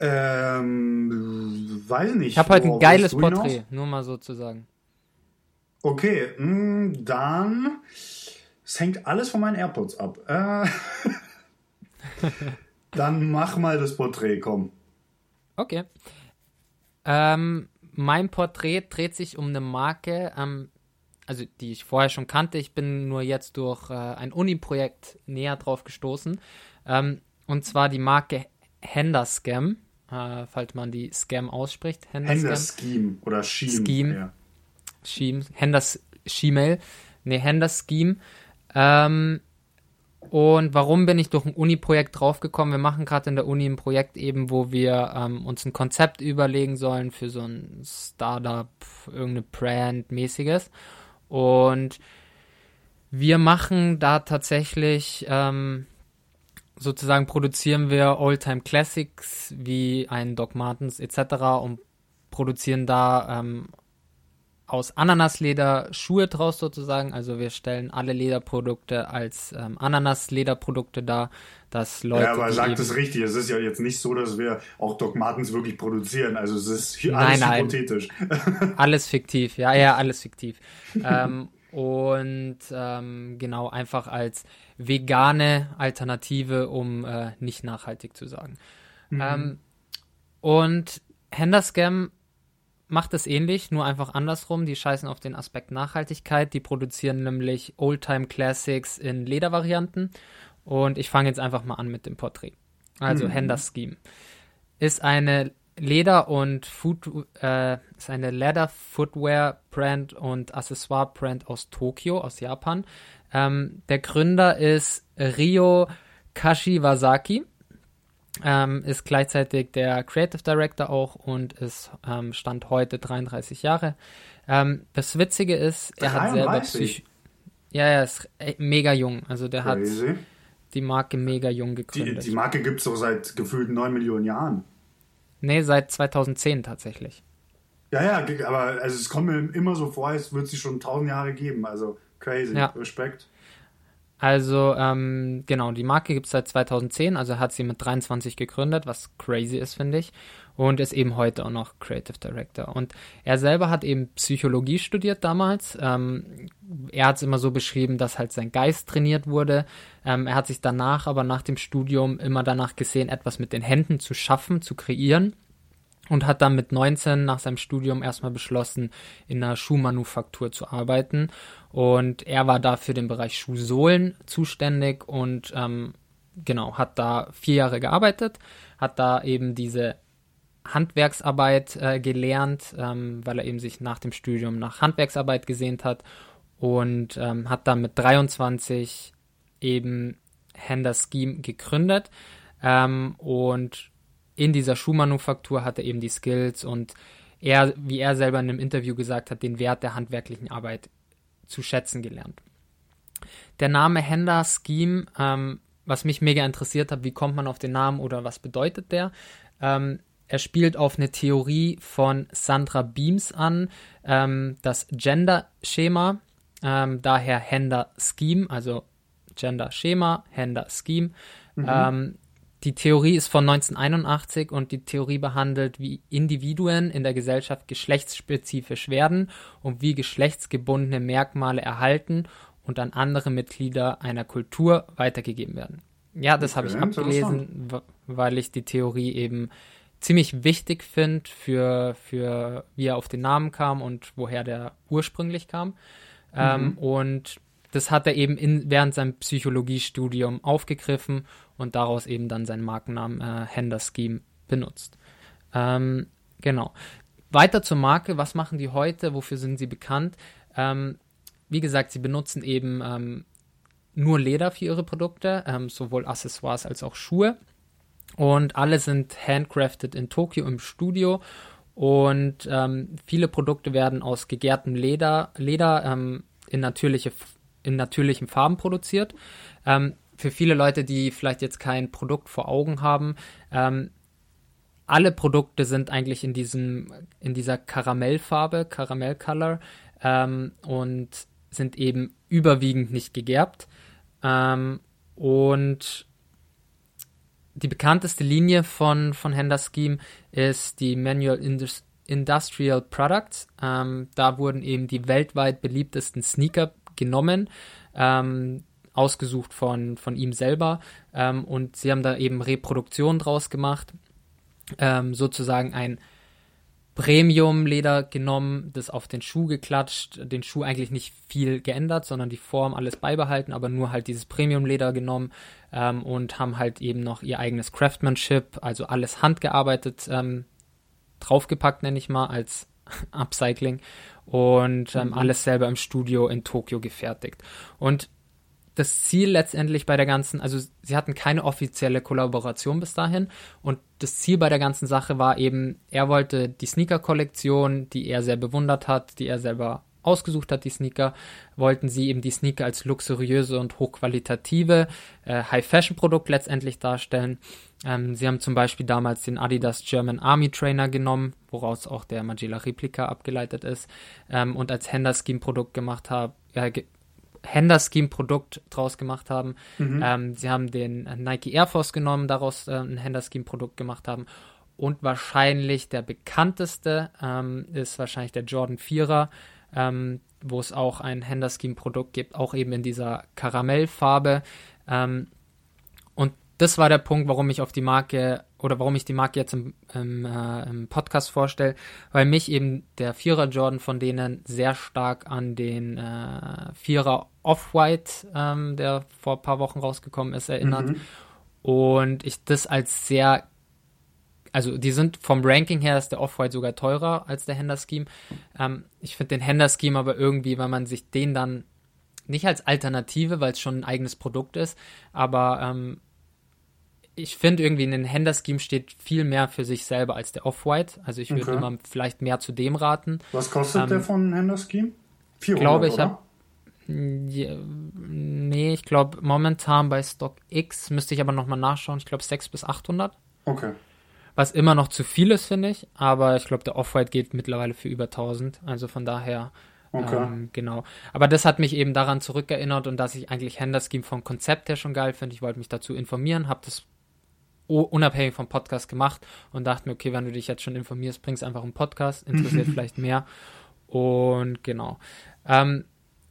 Ähm, weiß nicht. Ich habe heute ein geiles Porträt, nur mal so zu sagen. Okay, mh, hm, dann. Es hängt alles von meinen AirPods ab. Äh, dann mach mal das Porträt, komm. Okay. Ähm, mein Porträt dreht sich um eine Marke, ähm, also die ich vorher schon kannte. Ich bin nur jetzt durch äh, ein Uni-Projekt näher drauf gestoßen. Ähm, und zwar die Marke Henderscam äh, falls man die Scam ausspricht. Hender Scheme oder Scheme. Scheme. Ja. Scheme. Henders Schemail. Nee, Hender Scheme. Ähm, und warum bin ich durch ein Uni-Projekt draufgekommen? Wir machen gerade in der Uni ein Projekt eben, wo wir ähm, uns ein Konzept überlegen sollen für so ein Startup, irgendeine Brand-mäßiges. Und wir machen da tatsächlich ähm, sozusagen produzieren wir Oldtime Classics wie ein Doc Martens etc. und produzieren da ähm, aus Ananasleder Schuhe draus sozusagen. Also wir stellen alle Lederprodukte als ähm, Ananaslederprodukte dar, dass Leute. Ja, aber sagt es richtig. Es ist ja jetzt nicht so, dass wir auch Doc Martens wirklich produzieren. Also es ist alles nein, hypothetisch. alles fiktiv, ja, ja, alles fiktiv. ähm, und ähm, genau einfach als vegane Alternative, um äh, nicht nachhaltig zu sagen. Mhm. Ähm, und Henderscam macht es ähnlich, nur einfach andersrum. Die scheißen auf den Aspekt Nachhaltigkeit. Die produzieren nämlich Oldtime Classics in Ledervarianten. Und ich fange jetzt einfach mal an mit dem Porträt. Also mhm. Henders Scheme ist eine Leder und Food, äh, ist eine Leather Footwear Brand und Accessoire Brand aus Tokio, aus Japan. Ähm, der Gründer ist Ryo Kashiwazaki. Ähm, ist gleichzeitig der Creative Director auch und ist ähm, Stand heute 33 Jahre. Ähm, das Witzige ist, er 33? hat selber Psych ja, er ist mega jung. Also der Crazy. hat die Marke mega jung gegründet. Die, die Marke gibt es doch seit gefühlt 9 Millionen Jahren. Nee, seit 2010 tatsächlich. Ja, ja, aber also es kommt mir immer so vor, als würde es sie schon 1000 Jahre geben. Also crazy. Ja. Respekt. Also, ähm, genau, die Marke gibt es seit 2010, also hat sie mit 23 gegründet, was crazy ist, finde ich. Und ist eben heute auch noch Creative Director. Und er selber hat eben Psychologie studiert damals. Ähm, er hat es immer so beschrieben, dass halt sein Geist trainiert wurde. Ähm, er hat sich danach, aber nach dem Studium immer danach gesehen, etwas mit den Händen zu schaffen, zu kreieren und hat dann mit 19 nach seinem Studium erstmal beschlossen, in einer Schuhmanufaktur zu arbeiten. Und er war da für den Bereich Schuhsohlen zuständig und ähm, genau, hat da vier Jahre gearbeitet, hat da eben diese Handwerksarbeit äh, gelernt, ähm, weil er eben sich nach dem Studium nach Handwerksarbeit gesehnt hat und ähm, hat dann mit 23 eben Hender Scheme gegründet ähm, und in dieser Schuhmanufaktur hat er eben die Skills und er, wie er selber in einem Interview gesagt hat, den Wert der handwerklichen Arbeit zu schätzen gelernt. Der Name Hender Scheme, ähm, was mich mega interessiert hat, wie kommt man auf den Namen oder was bedeutet der? Ähm, er spielt auf eine Theorie von Sandra Beams an, ähm, das Gender-Schema, ähm, daher Hender Scheme, also Gender-Schema, Hender Scheme. Mhm. Ähm, die Theorie ist von 1981 und die Theorie behandelt, wie Individuen in der Gesellschaft geschlechtsspezifisch werden und wie geschlechtsgebundene Merkmale erhalten und an andere Mitglieder einer Kultur weitergegeben werden. Ja, das habe ich abgelesen, weil ich die Theorie eben ziemlich wichtig finde für, für wie er auf den Namen kam und woher der ursprünglich kam. Ähm, mhm. Ähm, und das hat er eben in, während seinem Psychologiestudium aufgegriffen und daraus eben dann seinen Markennamen äh, Hender Scheme benutzt. Ähm, genau. Weiter zur Marke, was machen die heute, wofür sind sie bekannt? Ähm, wie gesagt, sie benutzen eben ähm, nur Leder für ihre Produkte, ähm, sowohl Accessoires als auch Schuhe. Und alle sind handcrafted in Tokio im Studio. Und ähm, viele Produkte werden aus gegärtem Leder, Leder ähm, in, natürliche, in natürlichen Farben produziert. Ähm, für viele Leute, die vielleicht jetzt kein Produkt vor Augen haben, ähm, alle Produkte sind eigentlich in diesem, in dieser Karamellfarbe, Karamellcolor, ähm, und sind eben überwiegend nicht gegerbt. Ähm, und die bekannteste Linie von, von Hender Scheme ist die Manual Indus Industrial Products. Ähm, da wurden eben die weltweit beliebtesten Sneaker genommen. Ähm, ausgesucht von, von ihm selber. Ähm, und sie haben da eben Reproduktion draus gemacht. Ähm, sozusagen ein Premium-Leder genommen, das auf den Schuh geklatscht, den Schuh eigentlich nicht viel geändert, sondern die Form alles beibehalten, aber nur halt dieses Premium-Leder genommen ähm, und haben halt eben noch ihr eigenes Craftsmanship, also alles handgearbeitet, ähm, draufgepackt, nenne ich mal, als Upcycling und ähm, mhm. alles selber im Studio in Tokio gefertigt. Und das Ziel letztendlich bei der ganzen, also sie hatten keine offizielle Kollaboration bis dahin und das Ziel bei der ganzen Sache war eben, er wollte die Sneaker-Kollektion, die er sehr bewundert hat, die er selber ausgesucht hat, die Sneaker, wollten sie eben die Sneaker als luxuriöse und hochqualitative äh, High-Fashion-Produkt letztendlich darstellen. Ähm, sie haben zum Beispiel damals den Adidas German Army Trainer genommen, woraus auch der Magilla Replika abgeleitet ist, ähm, und als Hender-Scheme-Produkt gemacht haben, äh, Hender-Scheme-Produkt draus gemacht haben. Mhm. Ähm, sie haben den Nike Air Force genommen, daraus äh, ein Hender-Scheme-Produkt gemacht haben. Und wahrscheinlich der bekannteste ähm, ist wahrscheinlich der Jordan 4er, ähm, wo es auch ein Hender-Scheme-Produkt gibt, auch eben in dieser Karamellfarbe. Ähm, und das war der Punkt, warum ich auf die Marke oder warum ich die Marke jetzt im, im, äh, im Podcast vorstelle, weil mich eben der Vierer Jordan von denen sehr stark an den äh, Vierer Off-White, ähm, der vor ein paar Wochen rausgekommen ist, erinnert. Mhm. Und ich das als sehr also die sind vom Ranking her ist der Off-White sogar teurer als der Hender Scheme. Ähm, ich finde den Hender Scheme aber irgendwie, weil man sich den dann nicht als Alternative, weil es schon ein eigenes Produkt ist, aber ähm, ich finde irgendwie in den Hender Scheme steht viel mehr für sich selber als der Off-White. Also ich würde Okay. immer vielleicht mehr zu dem raten. Was kostet Ähm, der von Hender Scheme? 400, glaube, ich oder? habe nee, ich glaube momentan bei Stock X müsste ich aber nochmal nachschauen. Ich glaube 600 bis 800. Okay. Was immer noch zu viel ist, finde ich. Aber ich glaube, der Off-White geht mittlerweile für über 1000. Also von daher, Okay. ähm, genau. Aber das hat mich eben daran zurückerinnert und dass ich eigentlich Hender Scheme vom Konzept her schon geil finde. Ich wollte mich dazu informieren, habe das unabhängig vom Podcast gemacht und dachte mir, okay, wenn du dich jetzt schon informierst, bringst einfach einen Podcast, interessiert vielleicht mehr. Und genau. Ähm,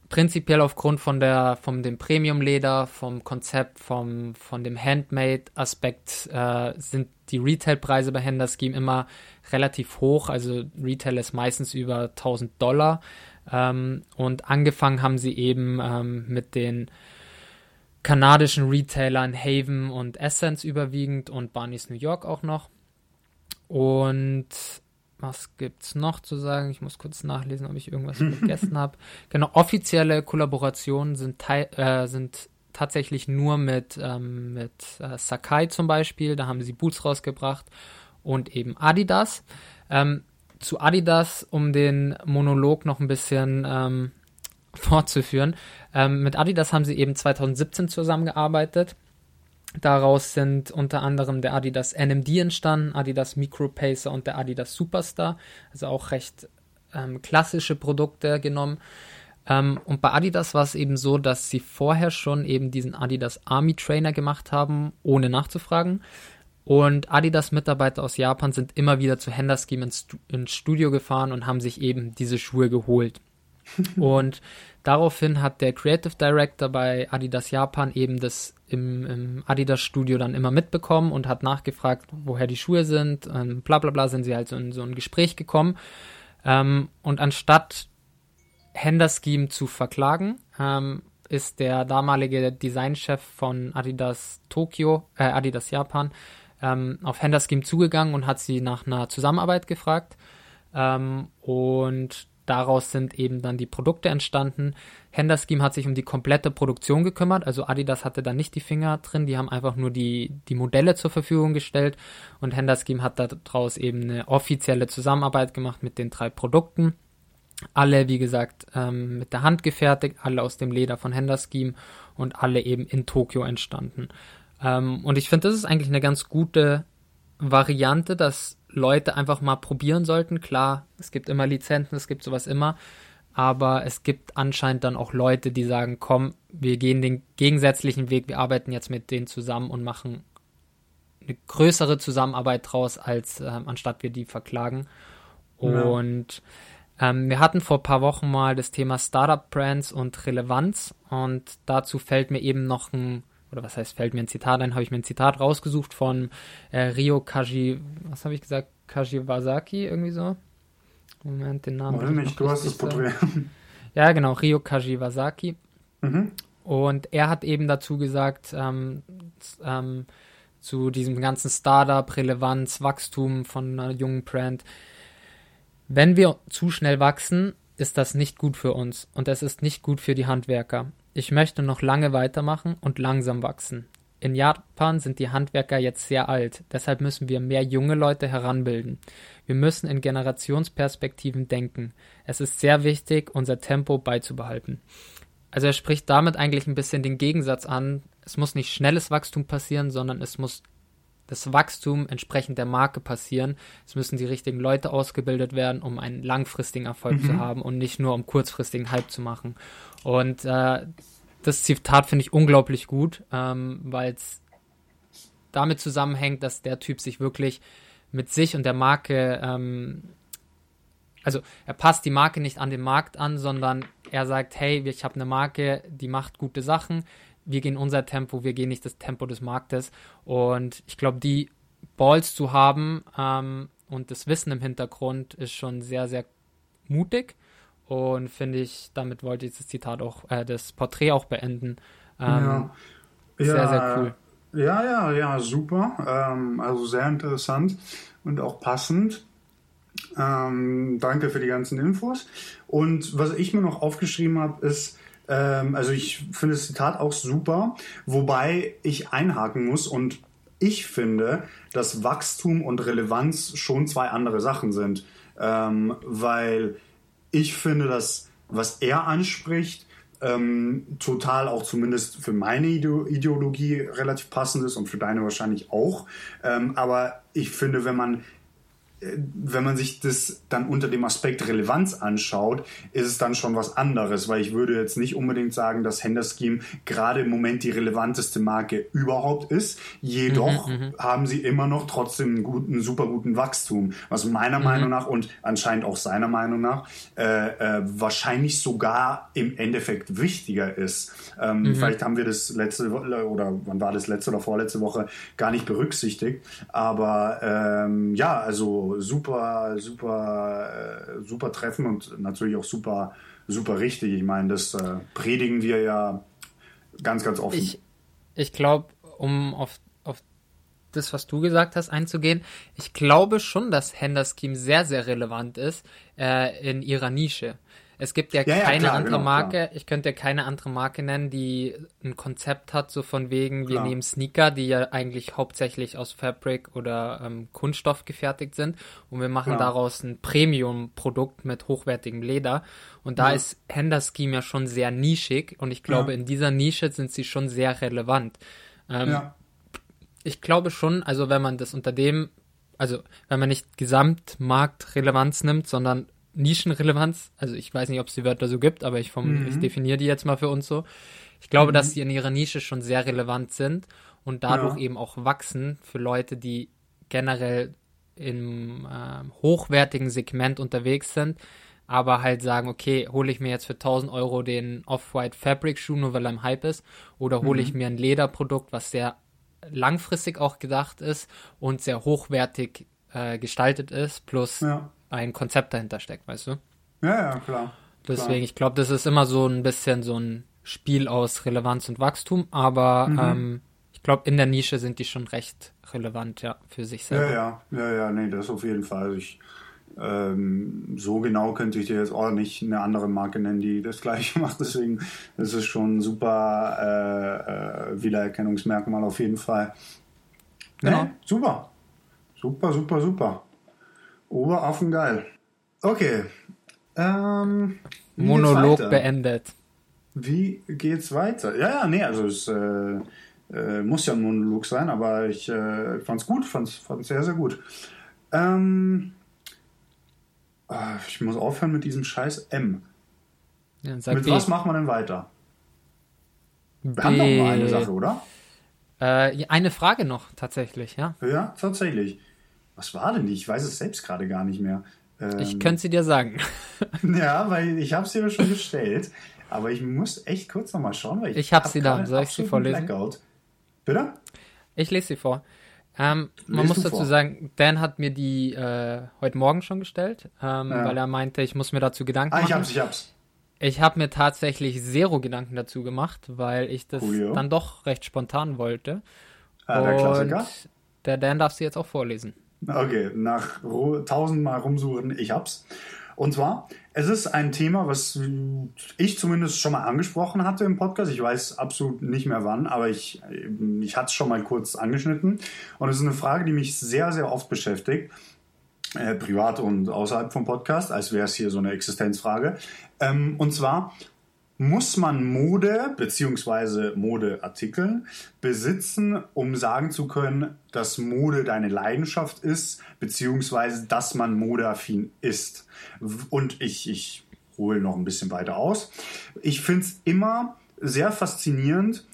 prinzipiell aufgrund von der, von dem Premium-Leder, vom Konzept, vom, von dem Handmade-Aspekt äh, sind die Retail-Preise bei Hender Scheme immer relativ hoch. Also Retail ist meistens über 1000 Dollar. Ähm, und angefangen haben sie eben ähm, mit den kanadischen Retailern Haven und Essence überwiegend und Barney's New York auch noch. Und was gibt's noch zu sagen? Ich muss kurz nachlesen, ob ich irgendwas vergessen habe. Genau, offizielle Kollaborationen sind, äh, sind tatsächlich nur mit, ähm, mit äh, Sakai zum Beispiel. Da haben sie Boots rausgebracht und eben Adidas. Ähm, zu Adidas, um den Monolog noch ein bisschen ähm, fortzuführen. Ähm, mit Adidas haben sie eben 2017 zusammengearbeitet. Daraus sind unter anderem der Adidas NMD entstanden, Adidas Micro Pacer und der Adidas Superstar. Also auch recht ähm, klassische Produkte genommen. Ähm, und bei Adidas war es eben so, dass sie vorher schon eben diesen Adidas Army Trainer gemacht haben, ohne nachzufragen. Und Adidas-Mitarbeiter aus Japan sind immer wieder zu Hender Scheme ins, Stu ins Studio gefahren und haben sich eben diese Schuhe geholt. und daraufhin hat der Creative Director bei Adidas Japan eben das im, im Adidas Studio dann immer mitbekommen und hat nachgefragt, woher die Schuhe sind. Ähm, bla bla bla sind sie halt so in so ein Gespräch gekommen. Ähm, und anstatt Hender Scheme zu verklagen, ähm, ist der damalige Designchef von Adidas Tokio, äh, Adidas Japan, ähm, auf Hender Scheme zugegangen und hat sie nach einer Zusammenarbeit gefragt. Ähm, und daraus sind eben dann die Produkte entstanden. Hender Scheme hat sich um die komplette Produktion gekümmert, also Adidas hatte da nicht die Finger drin, die haben einfach nur die, die Modelle zur Verfügung gestellt und Hender Scheme hat daraus eben eine offizielle Zusammenarbeit gemacht mit den drei Produkten. Alle, wie gesagt, ähm, mit der Hand gefertigt, alle aus dem Leder von Hender Scheme und alle eben in Tokio entstanden. Ähm, und ich finde, das ist eigentlich eine ganz gute Variante, dass Leute einfach mal probieren sollten. Klar, es gibt immer Lizenzen, es gibt sowas immer, aber es gibt anscheinend dann auch Leute, die sagen, komm, wir gehen den gegensätzlichen Weg, wir arbeiten jetzt mit denen zusammen und machen eine größere Zusammenarbeit draus, als ähm, anstatt wir die verklagen. Ja. Und ähm, wir hatten vor ein paar Wochen mal das Thema Startup-Brands und Relevanz und dazu fällt mir eben noch ein oder was heißt, fällt mir ein Zitat ein, habe ich mir ein Zitat rausgesucht von äh, Rio Kaji, was habe ich gesagt, Kajiwasaki, irgendwie so. Moment, den Namen. Ich nicht? Du hast das. Porträt. Ja, genau, Rio Kajiwasaki. Mhm. Und er hat eben dazu gesagt, ähm, ähm, zu diesem ganzen Startup, Relevanz, Wachstum von einer jungen Brand. Wenn wir zu schnell wachsen, ist das nicht gut für uns und es ist nicht gut für die Handwerker. Ich möchte noch lange weitermachen und langsam wachsen. In Japan sind die Handwerker jetzt sehr alt, deshalb müssen wir mehr junge Leute heranbilden. Wir müssen in Generationsperspektiven denken. Es ist sehr wichtig, unser Tempo beizubehalten. Also er spricht damit eigentlich ein bisschen den Gegensatz an. Es muss nicht schnelles Wachstum passieren, sondern es muss das Wachstum entsprechend der Marke passieren. Es müssen die richtigen Leute ausgebildet werden, um einen langfristigen Erfolg zu haben und nicht nur um kurzfristigen Hype zu machen. Und äh, das Zitat finde ich unglaublich gut, ähm, weil es damit zusammenhängt, dass der Typ sich wirklich mit sich und der Marke, ähm, also er passt die Marke nicht an den Markt an, sondern er sagt, hey, ich habe eine Marke, die macht gute Sachen, wir gehen unser Tempo, wir gehen nicht das Tempo des Marktes. Und ich glaube, die Balls zu haben ähm, und das Wissen im Hintergrund ist schon sehr, sehr mutig. Und finde ich, damit wollte ich das Zitat auch, äh, das Porträt auch beenden. Ähm, ja. sehr, ja, sehr cool. Ja, ja, ja, super. Ähm, also sehr interessant und auch passend. Ähm, danke für die ganzen Infos. Und was ich mir noch aufgeschrieben habe, ist, ähm, also ich finde das Zitat auch super, wobei ich einhaken muss und ich finde, dass Wachstum und Relevanz schon zwei andere Sachen sind. Ähm, weil ich finde, dass was er anspricht, ähm, total auch zumindest für meine Ideologie relativ passend ist und für deine wahrscheinlich auch. Ähm, aber ich finde, wenn man wenn man sich das dann unter dem Aspekt Relevanz anschaut, ist es dann schon was anderes, weil ich würde jetzt nicht unbedingt sagen, dass Hender Scheme gerade im Moment die relevanteste Marke überhaupt ist. Jedoch mhm, mhm, haben sie immer noch trotzdem einen guten, super guten Wachstum, was meiner mhm. Meinung nach und anscheinend auch seiner Meinung nach äh, äh, wahrscheinlich sogar im Endeffekt wichtiger ist. Ähm, mhm. Vielleicht haben wir das letzte oder wann war das letzte oder vorletzte Woche gar nicht berücksichtigt, aber ähm, ja, also super, super, äh, super Treffen und natürlich auch super, super richtig. Ich meine, das äh, predigen wir ja ganz, ganz offen. Ich, ich glaube, um auf, auf das, was du gesagt hast, einzugehen, ich glaube schon, dass Hender Scheme sehr, sehr relevant ist äh, in ihrer Nische. Es gibt ja, ja keine ja, klar, andere genau, Marke, klar. ich könnte ja keine andere Marke nennen, die ein Konzept hat, so von wegen, wir klar. nehmen Sneaker, die ja eigentlich hauptsächlich aus Fabric oder ähm, Kunststoff gefertigt sind und wir machen daraus ein Premium-Produkt mit hochwertigem Leder. Und da ja. ist Hender Scheme ja schon sehr nischig und ich glaube, in dieser Nische sind sie schon sehr relevant. Ähm, ich glaube schon, also wenn man das unter dem also wenn man nicht Gesamtmarktrelevanz nimmt, sondern Nischenrelevanz. Also ich weiß nicht, ob es die Wörter so gibt, aber ich, vom, mhm. ich definiere die jetzt mal für uns so. Ich glaube, mhm. dass sie in ihrer Nische schon sehr relevant sind und dadurch ja. eben auch wachsen für Leute, die generell im äh, hochwertigen Segment unterwegs sind, aber halt sagen, okay, hole ich mir jetzt für 1000 Euro den Off-White Fabric Schuh, nur weil er im Hype ist, oder hole mhm. ich mir ein Lederprodukt, was sehr langfristig auch gedacht ist und sehr hochwertig äh, gestaltet ist, plus ja ein Konzept dahinter steckt, weißt du? Ja, ja, klar. Deswegen, klar. ich glaube, das ist immer so ein bisschen so ein Spiel aus Relevanz und Wachstum, aber mhm. ähm, ich glaube, in der Nische sind die schon recht relevant, ja, für sich selber. Ja, ja, ja, ja, nee, das auf jeden Fall. Also ich, ähm, so genau könnte ich dir jetzt auch nicht eine andere Marke nennen, die das gleiche macht. Deswegen ist es schon ein super äh, äh, Wiedererkennungsmerkmal auf jeden Fall. Genau. Nee, super. Super, super, super. Oberaffen geil. Okay. Ähm, Monolog beendet. Wie geht's weiter? Ja, ja, nee, also es äh, äh, muss ja ein Monolog sein, aber ich äh, fand's gut, fand's, fand's sehr, sehr gut. Ähm, ah, ich muss aufhören mit diesem scheiß M. Ja, mit B. was machen wir denn weiter? Wir B. haben noch mal eine Sache, oder? Äh, eine Frage noch, tatsächlich, ja. Ja, tatsächlich. Was war denn die? Ich weiß es selbst gerade gar nicht mehr. Ähm, ich könnte sie dir sagen. ja, weil ich habe sie ja schon gestellt. Aber ich muss echt kurz nochmal schauen, weil ich, ich habe hab sie da. Soll ich sie vorlesen? Blackout. Bitte? Ich lese sie vor. Ähm, man muss dazu vor. sagen, Dan hat mir die äh, heute Morgen schon gestellt, ähm, ja. weil er meinte, ich muss mir dazu Gedanken ah, machen. ich hab's, ich hab's. Ich habe mir tatsächlich zero Gedanken dazu gemacht, weil ich das Julio. dann doch recht spontan wollte. Ah, der Klassiker. Der Dan darf sie jetzt auch vorlesen. Okay, nach tausendmal rumsuchen, ich hab's. Und zwar, es ist ein Thema, was ich zumindest schon mal angesprochen hatte im Podcast. Ich weiß absolut nicht mehr wann, aber ich, ich hatte es schon mal kurz angeschnitten. Und es ist eine Frage, die mich sehr, sehr oft beschäftigt. Äh, privat und außerhalb vom Podcast, als wäre es hier so eine Existenzfrage. Ähm, und zwar, muss man Mode bzw. Modeartikel besitzen, um sagen zu können, dass Mode deine Leidenschaft ist, beziehungsweise dass man modeaffin ist. Und ich, ich hole noch ein bisschen weiter aus. Ich finde es immer sehr faszinierend,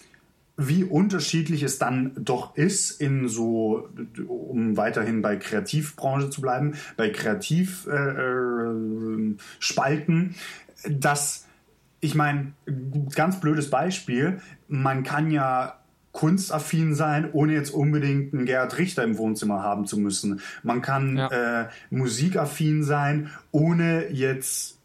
wie unterschiedlich es dann doch ist, in so, um weiterhin bei Kreativbranche zu bleiben, bei Kreativspalten, äh, äh, dass ich meine, ganz blödes Beispiel, man kann ja kunstaffin sein, ohne jetzt unbedingt einen Gerhard Richter im Wohnzimmer haben zu müssen. Man kann ja. äh, musikaffin sein, ohne jetzt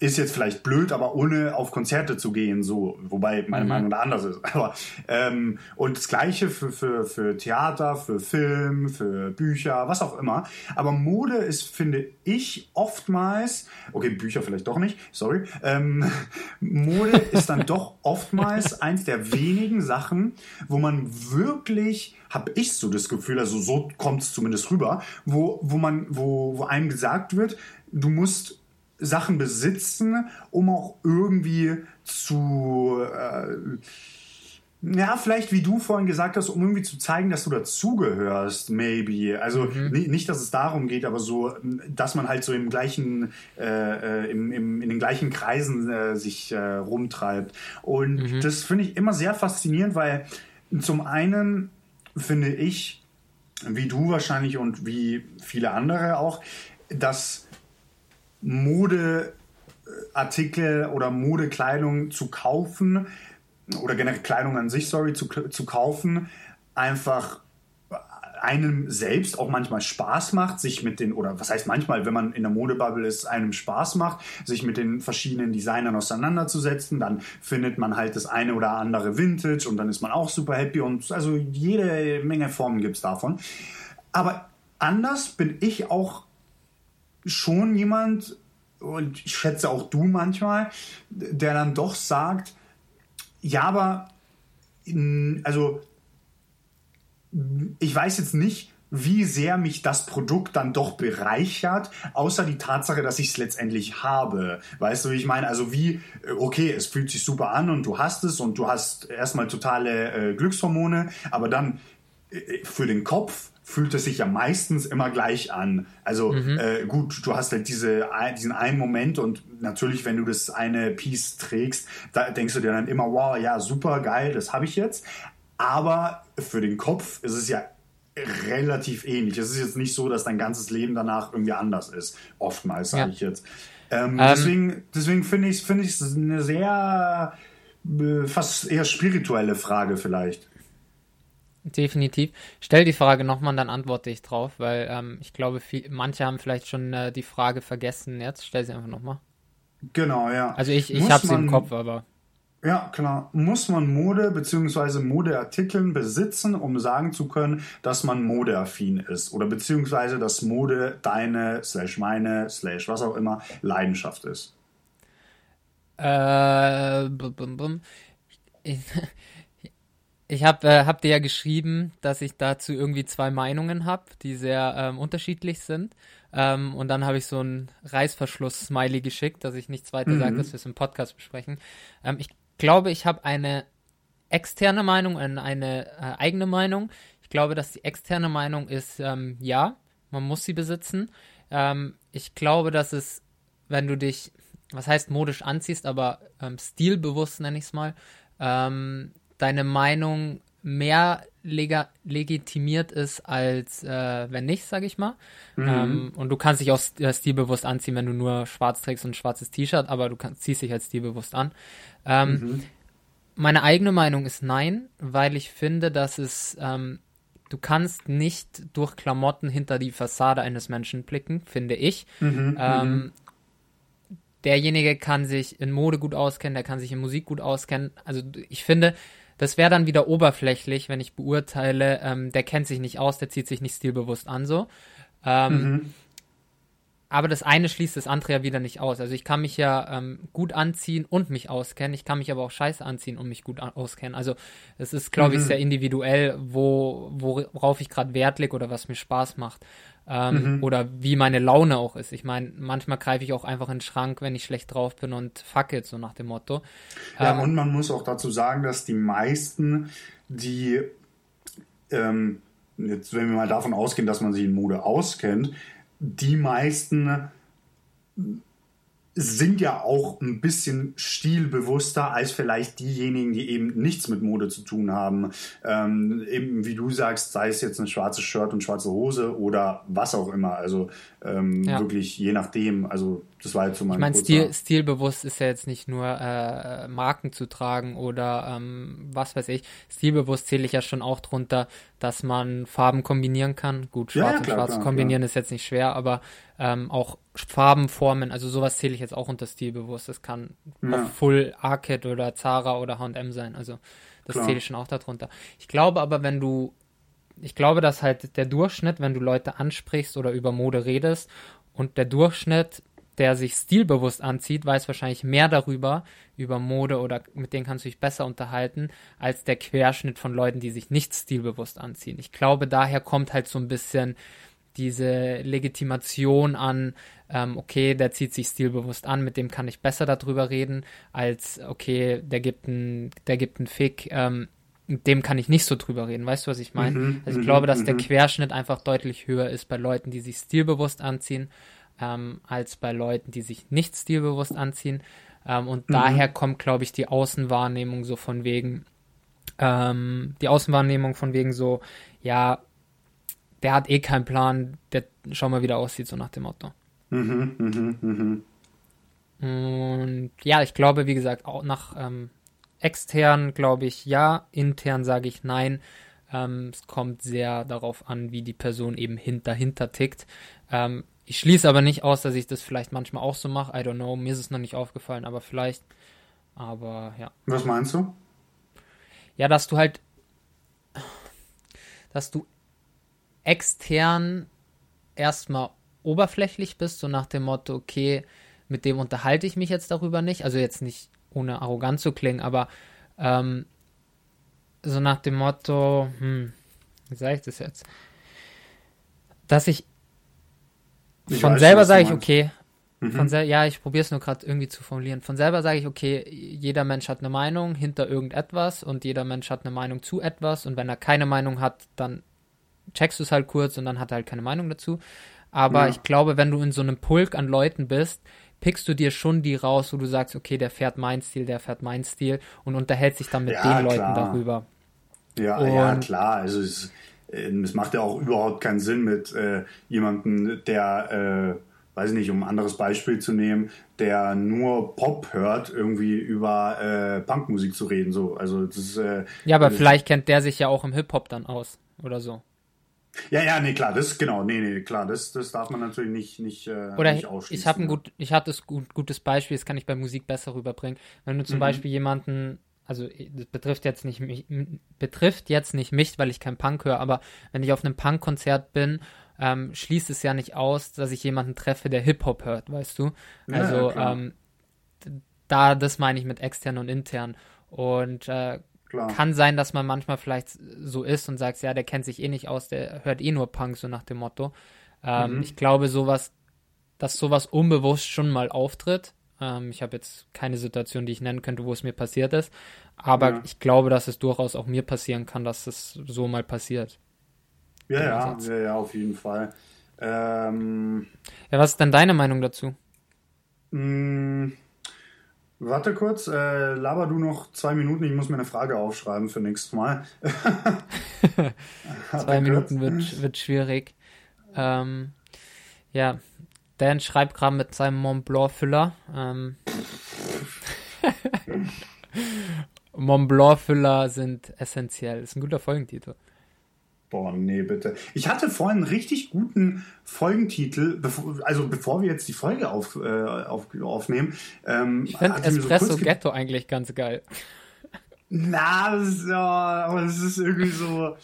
ist jetzt vielleicht blöd, aber ohne auf Konzerte zu gehen, so, wobei meine mhm. Meinung da anders ist. Aber ähm, und das gleiche für, für, für Theater, für Film, für Bücher, was auch immer. Aber Mode ist, finde ich, oftmals, okay, Bücher vielleicht doch nicht, sorry. Ähm, Mode ist dann doch oftmals eins der wenigen Sachen, wo man wirklich habe ich so das Gefühl, also so kommt es zumindest rüber, wo, wo man, wo, wo einem gesagt wird, du musst Sachen besitzen, um auch irgendwie zu, äh, ja, vielleicht wie du vorhin gesagt hast, um irgendwie zu zeigen, dass du dazugehörst, maybe. Also mhm. nicht, dass es darum geht, aber so, dass man halt so im gleichen, äh, äh, im, im, in den gleichen Kreisen äh, sich äh, rumtreibt. Und mhm. das finde ich immer sehr faszinierend, weil zum einen finde ich, wie du wahrscheinlich und wie viele andere auch, dass Modeartikel oder Modekleidung zu kaufen oder generell Kleidung an sich, sorry, zu, zu kaufen, einfach einem selbst auch manchmal Spaß macht, sich mit den, oder was heißt manchmal, wenn man in der Modebubble ist, einem Spaß macht, sich mit den verschiedenen Designern auseinanderzusetzen, dann findet man halt das eine oder andere Vintage und dann ist man auch super happy und also jede Menge Formen gibt es davon. Aber anders bin ich auch schon jemand, und ich schätze auch du manchmal, der dann doch sagt, ja, aber also ich weiß jetzt nicht, wie sehr mich das Produkt dann doch bereichert, außer die Tatsache, dass ich es letztendlich habe. Weißt du, wie ich meine? Also wie, okay, es fühlt sich super an und du hast es und du hast erstmal totale äh, Glückshormone, aber dann äh, für den Kopf fühlt es sich ja meistens immer gleich an. Also mhm. äh, gut, du hast halt diese, diesen einen Moment und natürlich, wenn du das eine Piece trägst, da denkst du dir dann immer, wow, ja, super geil, das habe ich jetzt. Aber für den Kopf ist es ja relativ ähnlich. Es ist jetzt nicht so, dass dein ganzes Leben danach irgendwie anders ist. Oftmals, sage ja. ich jetzt. Ähm, ähm, deswegen deswegen finde ich es find eine sehr, äh, fast eher spirituelle Frage vielleicht. Definitiv. Stell die Frage nochmal und dann antworte ich drauf, weil ähm, ich glaube, viel, manche haben vielleicht schon äh, die Frage vergessen. Jetzt stell sie einfach nochmal. Genau, ja. Also ich, ich habe sie im Kopf, aber. Ja, klar. Muss man Mode bzw. Modeartikeln besitzen, um sagen zu können, dass man modeaffin ist? Oder beziehungsweise, dass Mode deine, slash meine, slash was auch immer, Leidenschaft ist? Äh, bum, bum, bum. Ich, ich habe äh, hab dir ja geschrieben, dass ich dazu irgendwie zwei Meinungen habe, die sehr ähm, unterschiedlich sind. Ähm, und dann habe ich so ein Reißverschluss-Smiley geschickt, dass ich nichts weiter mhm. sage, dass wir es im Podcast besprechen. Ähm, ich glaube, ich habe eine externe Meinung und eine äh, eigene Meinung. Ich glaube, dass die externe Meinung ist, ähm, ja, man muss sie besitzen. Ähm, ich glaube, dass es, wenn du dich, was heißt modisch anziehst, aber ähm, stilbewusst nenne ich es mal, ähm, deine Meinung mehr leg legitimiert ist als äh, wenn nicht, sag ich mal. Mhm. Ähm, und du kannst dich auch äh, stilbewusst anziehen, wenn du nur schwarz trägst und ein schwarzes T-Shirt, aber du kann, ziehst dich halt stilbewusst an. Ähm, mhm. Meine eigene Meinung ist nein, weil ich finde, dass es ähm, du kannst nicht durch Klamotten hinter die Fassade eines Menschen blicken, finde ich. Mhm, ähm, mhm derjenige kann sich in Mode gut auskennen, der kann sich in Musik gut auskennen. Also ich finde, das wäre dann wieder oberflächlich, wenn ich beurteile, ähm, der kennt sich nicht aus, der zieht sich nicht stilbewusst an so. Ähm, mhm. Aber das eine schließt das andere ja wieder nicht aus. Also ich kann mich ja ähm, gut anziehen und mich auskennen. Ich kann mich aber auch scheiße anziehen und mich gut auskennen. Also es ist, glaube mhm. ich, sehr individuell, wo, worauf ich gerade Wert lege oder was mir Spaß macht ähm, mhm. oder wie meine Laune auch ist. Ich meine, manchmal greife ich auch einfach in den Schrank, wenn ich schlecht drauf bin und fuck it, so nach dem Motto. Ja, ähm, und man muss auch dazu sagen, dass die meisten, die, ähm, jetzt wenn wir mal davon ausgehen, dass man sich in Mode auskennt, die meisten sind ja auch ein bisschen stilbewusster als vielleicht diejenigen, die eben nichts mit Mode zu tun haben. Ähm, eben wie du sagst, sei es jetzt ein schwarzes Shirt und schwarze Hose oder was auch immer. Also ähm, ja. wirklich je nachdem. Also Das war jetzt so mein Ich meine, Stil, stilbewusst ist ja jetzt nicht nur äh, Marken zu tragen oder ähm, was weiß ich. Stilbewusst zähle ich ja schon auch drunter, dass man Farben kombinieren kann. Gut, Ja, schwarz ja, und klar, schwarz klar, kombinieren ist jetzt nicht schwer, aber ähm, auch Farben, Formen, also sowas zähle ich jetzt auch unter stilbewusst. Das kann Ja. Full Arcade oder Zara oder H&M sein. Also das Klar. zähle ich schon auch darunter. Ich glaube aber, wenn du ich glaube, dass halt der Durchschnitt, wenn du Leute ansprichst oder über Mode redest und der Durchschnitt, der sich stilbewusst anzieht, weiß wahrscheinlich mehr darüber, über Mode oder mit denen kannst du dich besser unterhalten, als der Querschnitt von Leuten, die sich nicht stilbewusst anziehen. Ich glaube, daher kommt halt so ein bisschen diese Legitimation an, ähm, okay, der zieht sich stilbewusst an, mit dem kann ich besser darüber reden, als okay, der gibt einen, der gibt einen Fick, ähm, mit dem kann ich nicht so drüber reden. Weißt du, was ich meine? Mhm, also ich mhm, glaube, dass der mhm. Querschnitt einfach deutlich höher ist bei Leuten, die sich stilbewusst anziehen, ähm, als bei Leuten, die sich nicht stilbewusst anziehen. Ähm, und Mhm. daher kommt, glaube ich, die Außenwahrnehmung so von wegen, ähm, die Außenwahrnehmung von wegen so, ja, der hat eh keinen Plan, der schau mal, wie der aussieht, so nach dem Motto. Mhm, mhm, mhm. Und ja, ich glaube, wie gesagt, auch nach ähm, extern glaube ich ja, intern sage ich nein. Ähm, es kommt sehr darauf an, wie die Person eben hin dahinter tickt. Ähm, ich schließe aber nicht aus, dass ich das vielleicht manchmal auch so mache. I don't know, mir ist es noch nicht aufgefallen, aber vielleicht. Aber ja. Was meinst du? Ja, dass du halt, dass du extern erstmal oberflächlich bist, so nach dem Motto, okay, mit dem unterhalte ich mich jetzt darüber nicht. Also jetzt nicht ohne arrogant zu klingen, aber ähm, so nach dem Motto, hm, wie sage ich das jetzt? Dass ich Ich von weiß, selber sage ich, okay, Mhm. von sel ja, ich probiere es nur gerade irgendwie zu formulieren. Von selber sage ich, okay, jeder Mensch hat eine Meinung hinter irgendetwas und jeder Mensch hat eine Meinung zu etwas und wenn er keine Meinung hat, dann checkst du es halt kurz und dann hat er halt keine Meinung dazu. Aber Ja. ich glaube, wenn du in so einem Pulk an Leuten bist, pickst du dir schon die raus, wo du sagst, okay, der fährt mein Stil, der fährt mein Stil und unterhält sich dann mit Ja, den Leuten klar. darüber. Ja, ja, Und- klar. Also es, äh, es macht ja auch überhaupt keinen Sinn mit äh, jemandem, der, äh, weiß nicht, um ein anderes Beispiel zu nehmen, der nur Pop hört, irgendwie über äh, Punkmusik zu reden. So, also das ist, äh, Ja, aber das- vielleicht kennt der sich ja auch im Hip-Hop dann aus oder so. Ja, ja, nee, klar, das genau, nee, nee, klar, das, das darf man natürlich nicht, nicht, äh, Oder nicht ich, ausschließen. ich habe ein gut, ich hatte das gut, gutes Beispiel, das kann ich bei Musik besser rüberbringen. Wenn du zum Mhm. Beispiel jemanden, also das betrifft jetzt nicht mich, betrifft jetzt nicht mich, weil ich kein Punk höre, aber wenn ich auf einem Punk-Konzert bin, ähm, schließt es ja nicht aus, dass ich jemanden treffe, der Hip-Hop hört, weißt du? Also ähm, da, das meine ich mit extern und intern. Und äh, kann sein, dass man manchmal vielleicht so ist und sagt, ja, der kennt sich eh nicht aus, der hört eh nur Punk, so nach dem Motto. Ähm, Mhm. Ich glaube, sowas, dass sowas unbewusst schon mal auftritt. Ähm, ich habe jetzt keine Situation, die ich nennen könnte, wo es mir passiert ist. Aber Ja. ich glaube, dass es durchaus auch mir passieren kann, dass es so mal passiert. Ja, ja, Ansatz. ja, ja, auf jeden Fall. Ähm, Ja, was ist denn deine Meinung dazu? mh, warte kurz, äh, laber du noch zwei Minuten, ich muss mir eine Frage aufschreiben für nächstes Mal. Zwei Minuten wird, wird schwierig. Ähm, ja, Dan schreibt gerade mit seinem Mont Blanc Füller. Ähm, Mont Blanc Füller sind essentiell. Ist ein guter Folgentitel. Boah, nee, bitte. Ich hatte vorhin einen richtig guten Folgentitel, bevor, also bevor wir jetzt die Folge auf, äh, auf, aufnehmen. Ähm, Ich finde so Espresso ge- Ghetto eigentlich ganz geil. Na, das ist, ja, aber das ist irgendwie so,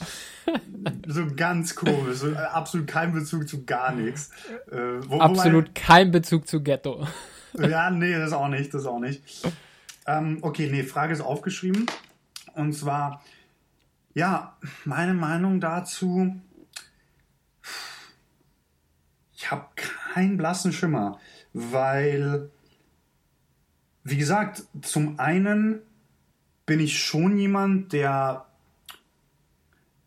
so ganz komisch. So, äh, absolut kein Bezug zu gar nichts. Äh, wo, Absolut kein Bezug zu Ghetto. Wobei, ja, nee, das auch nicht, das auch nicht. Ähm, okay, nee, Frage ist aufgeschrieben. Und zwar, ja, meine Meinung dazu. Ich habe keinen blassen Schimmer, weil, wie gesagt, zum einen bin ich schon jemand, der,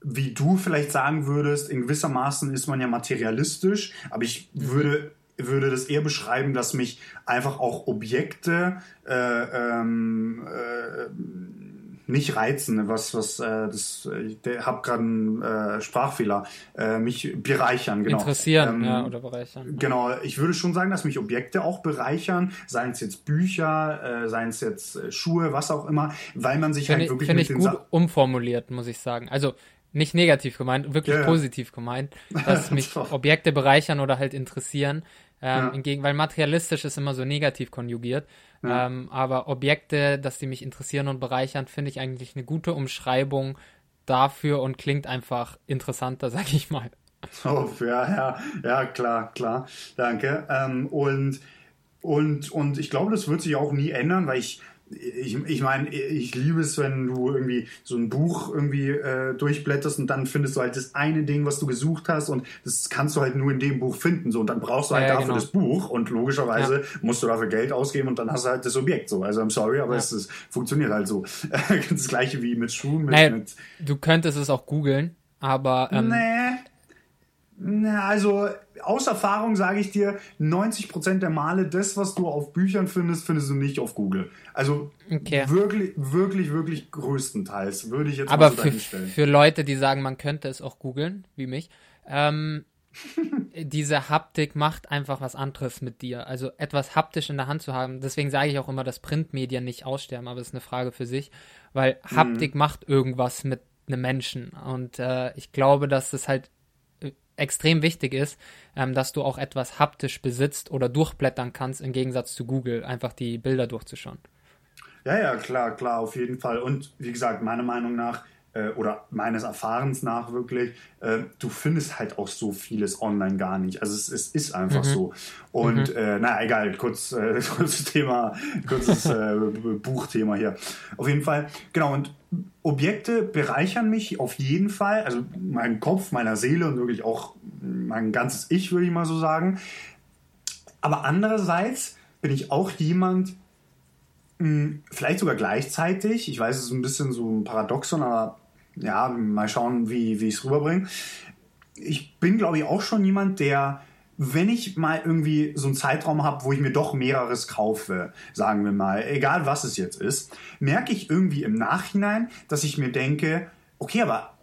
wie du vielleicht sagen würdest, in gewissermaßen ist man ja materialistisch, aber ich würde, würde das eher beschreiben, dass mich einfach auch Objekte, äh, ähm, äh, nicht reizen, was, was, äh, das, ich habe gerade einen äh, Sprachfehler, äh, mich bereichern, genau. Interessieren, ähm, ja, oder bereichern. Genau, ich würde schon sagen, dass mich Objekte auch bereichern, seien es jetzt Bücher, äh, seien es jetzt äh, Schuhe, was auch immer, weil man sich find halt ich, wirklich Finde ich gut Sa umformuliert, muss ich sagen. Also nicht negativ gemeint, wirklich Ja, ja. positiv gemeint, dass mich. Objekte bereichern oder halt interessieren. Ähm, Ja. hingegen, weil materialistisch ist immer so negativ konjugiert. Ähm, aber Objekte, dass die mich interessieren und bereichern, finde ich eigentlich eine gute Umschreibung dafür und klingt einfach interessanter, sag ich mal. Oh, ja, ja, ja, klar, klar. Danke. Ähm, und, und, und ich glaube, das wird sich auch nie ändern, weil ich, ich, ich meine, ich liebe es, wenn du irgendwie so ein Buch irgendwie äh, durchblätterst und dann findest du halt das eine Ding, was du gesucht hast und das kannst du halt nur in dem Buch finden. So, und dann brauchst du halt Ja, ja, dafür genau. das Buch und logischerweise musst du dafür Geld ausgeben und dann hast du halt das Objekt so. Also I'm sorry, aber Ja. es ist, funktioniert halt so. das gleiche wie mit Schuhen, mit, Naja, mit du könntest es auch googeln, aber ähm, Nee. Na, also aus Erfahrung sage ich dir, 90% der Male, das, was du auf Büchern findest, findest du nicht auf Google. Also Okay. wirklich, wirklich, wirklich größtenteils würde ich jetzt Aber mal so für, für Leute, die sagen, man könnte es auch googeln, wie mich, ähm, diese Haptik macht einfach was anderes mit dir. Also etwas haptisch in der Hand zu haben. Deswegen sage ich auch immer, dass Printmedien nicht aussterben, aber das ist eine Frage für sich, weil Haptik macht irgendwas mit einem Menschen. Und äh, ich glaube, dass es halt extrem wichtig ist, ähm, dass du auch etwas haptisch besitzt oder durchblättern kannst, im Gegensatz zu Google, einfach die Bilder durchzuschauen. Ja, ja, klar, klar, auf jeden Fall. Und wie gesagt, meiner Meinung nach äh, oder meines Erfahrens nach wirklich, äh, du findest halt auch so vieles online gar nicht. Also es, es ist einfach so. Und äh, naja, egal, kurz, äh, kurzes Thema, kurzes äh, Buchthema hier. Auf jeden Fall, genau, und Objekte bereichern mich auf jeden Fall, also meinen Kopf, meiner Seele und wirklich auch mein ganzes Ich, würde ich mal so sagen. Aber andererseits bin ich auch jemand, vielleicht sogar gleichzeitig, ich weiß, es ist ein bisschen so ein Paradoxon, aber ja, mal schauen, wie, wie ich es rüberbringe. Ich bin, glaube ich, auch schon jemand, der, wenn ich mal irgendwie so einen Zeitraum habe, wo ich mir doch mehreres kaufe, sagen wir mal, egal was es jetzt ist, merke ich irgendwie im Nachhinein, dass ich mir denke, okay, aber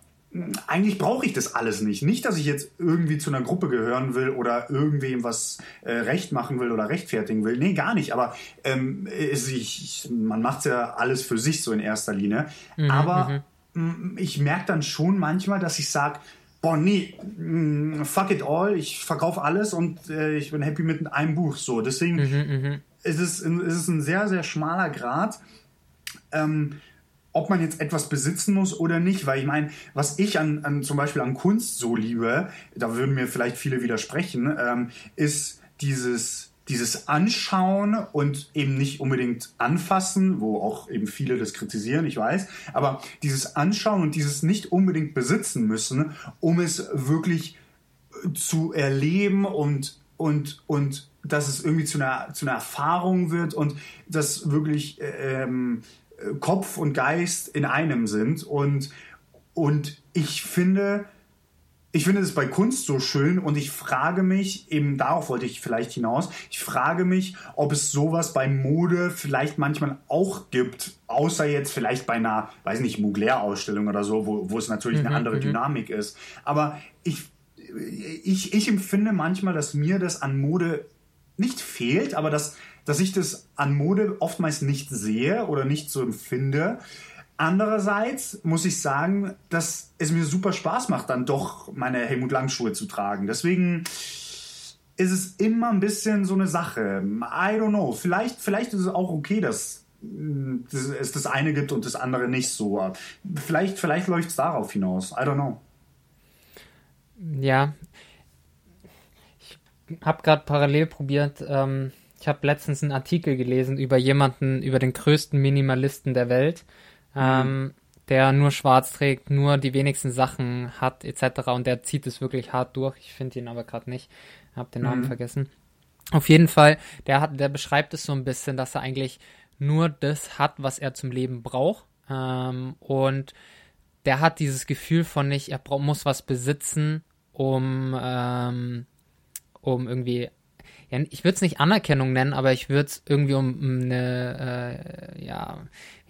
eigentlich brauche ich das alles nicht. Nicht, dass ich jetzt irgendwie zu einer Gruppe gehören will oder irgendwem was äh, recht machen will oder rechtfertigen will. Nee, gar nicht. Aber ähm, ich, man macht ja alles für sich so in erster Linie. Aber mh, ich merke dann schon manchmal, dass ich sage, boah, nee, mh, fuck it all, ich verkaufe alles und äh, ich bin happy mit einem Buch. So, deswegen ist, es, ist es ein sehr, sehr schmaler Grad. Ähm, ob man jetzt etwas besitzen muss oder nicht, weil ich meine, was ich an, an zum Beispiel an Kunst so liebe, da würden mir vielleicht viele widersprechen, ähm, ist dieses dieses Anschauen und eben nicht unbedingt anfassen, wo auch eben viele das kritisieren, ich weiß, aber dieses Anschauen und dieses nicht unbedingt besitzen müssen, um es wirklich zu erleben und und und dass es irgendwie zu einer zu einer Erfahrung wird und dass wirklich ähm, Kopf und Geist in einem sind und und ich finde ich finde es bei Kunst so schön und ich frage mich, eben darauf wollte ich vielleicht hinaus, ich frage mich, ob es sowas bei Mode vielleicht manchmal auch gibt, außer jetzt vielleicht bei einer, weiß nicht, Mugler-Ausstellung oder so, wo, wo es natürlich eine andere Dynamik ist. Aber ich, ich, ich empfinde manchmal, dass mir das an Mode nicht fehlt, aber dass, dass ich das an Mode oftmals nicht sehe oder nicht so empfinde. Andererseits muss ich sagen, dass es mir super Spaß macht, dann doch meine Helmut Lang Schuhe zu tragen. Deswegen ist es immer ein bisschen so eine Sache. I don't know. Vielleicht, vielleicht ist es auch okay, dass mm, es das eine gibt und das andere nicht so. Vielleicht, vielleicht läuft es darauf hinaus. I don't know. Ja. Ich habe gerade parallel probiert. Ähm, ich habe letztens einen Artikel gelesen über jemanden, über den größten Minimalisten der Welt, ähm, der nur schwarz trägt, nur die wenigsten Sachen hat, etc. Und der zieht es wirklich hart durch. Ich finde ihn aber gerade nicht. Hab den Namen vergessen. Auf jeden Fall, der hat, der beschreibt es so ein bisschen, dass er eigentlich nur das hat, was er zum Leben braucht. Ähm, und der hat dieses Gefühl von nicht, er muss was besitzen, um, ähm, um irgendwie ja, ich würde es nicht Anerkennung nennen, aber ich würde es irgendwie um, um eine, äh, ja,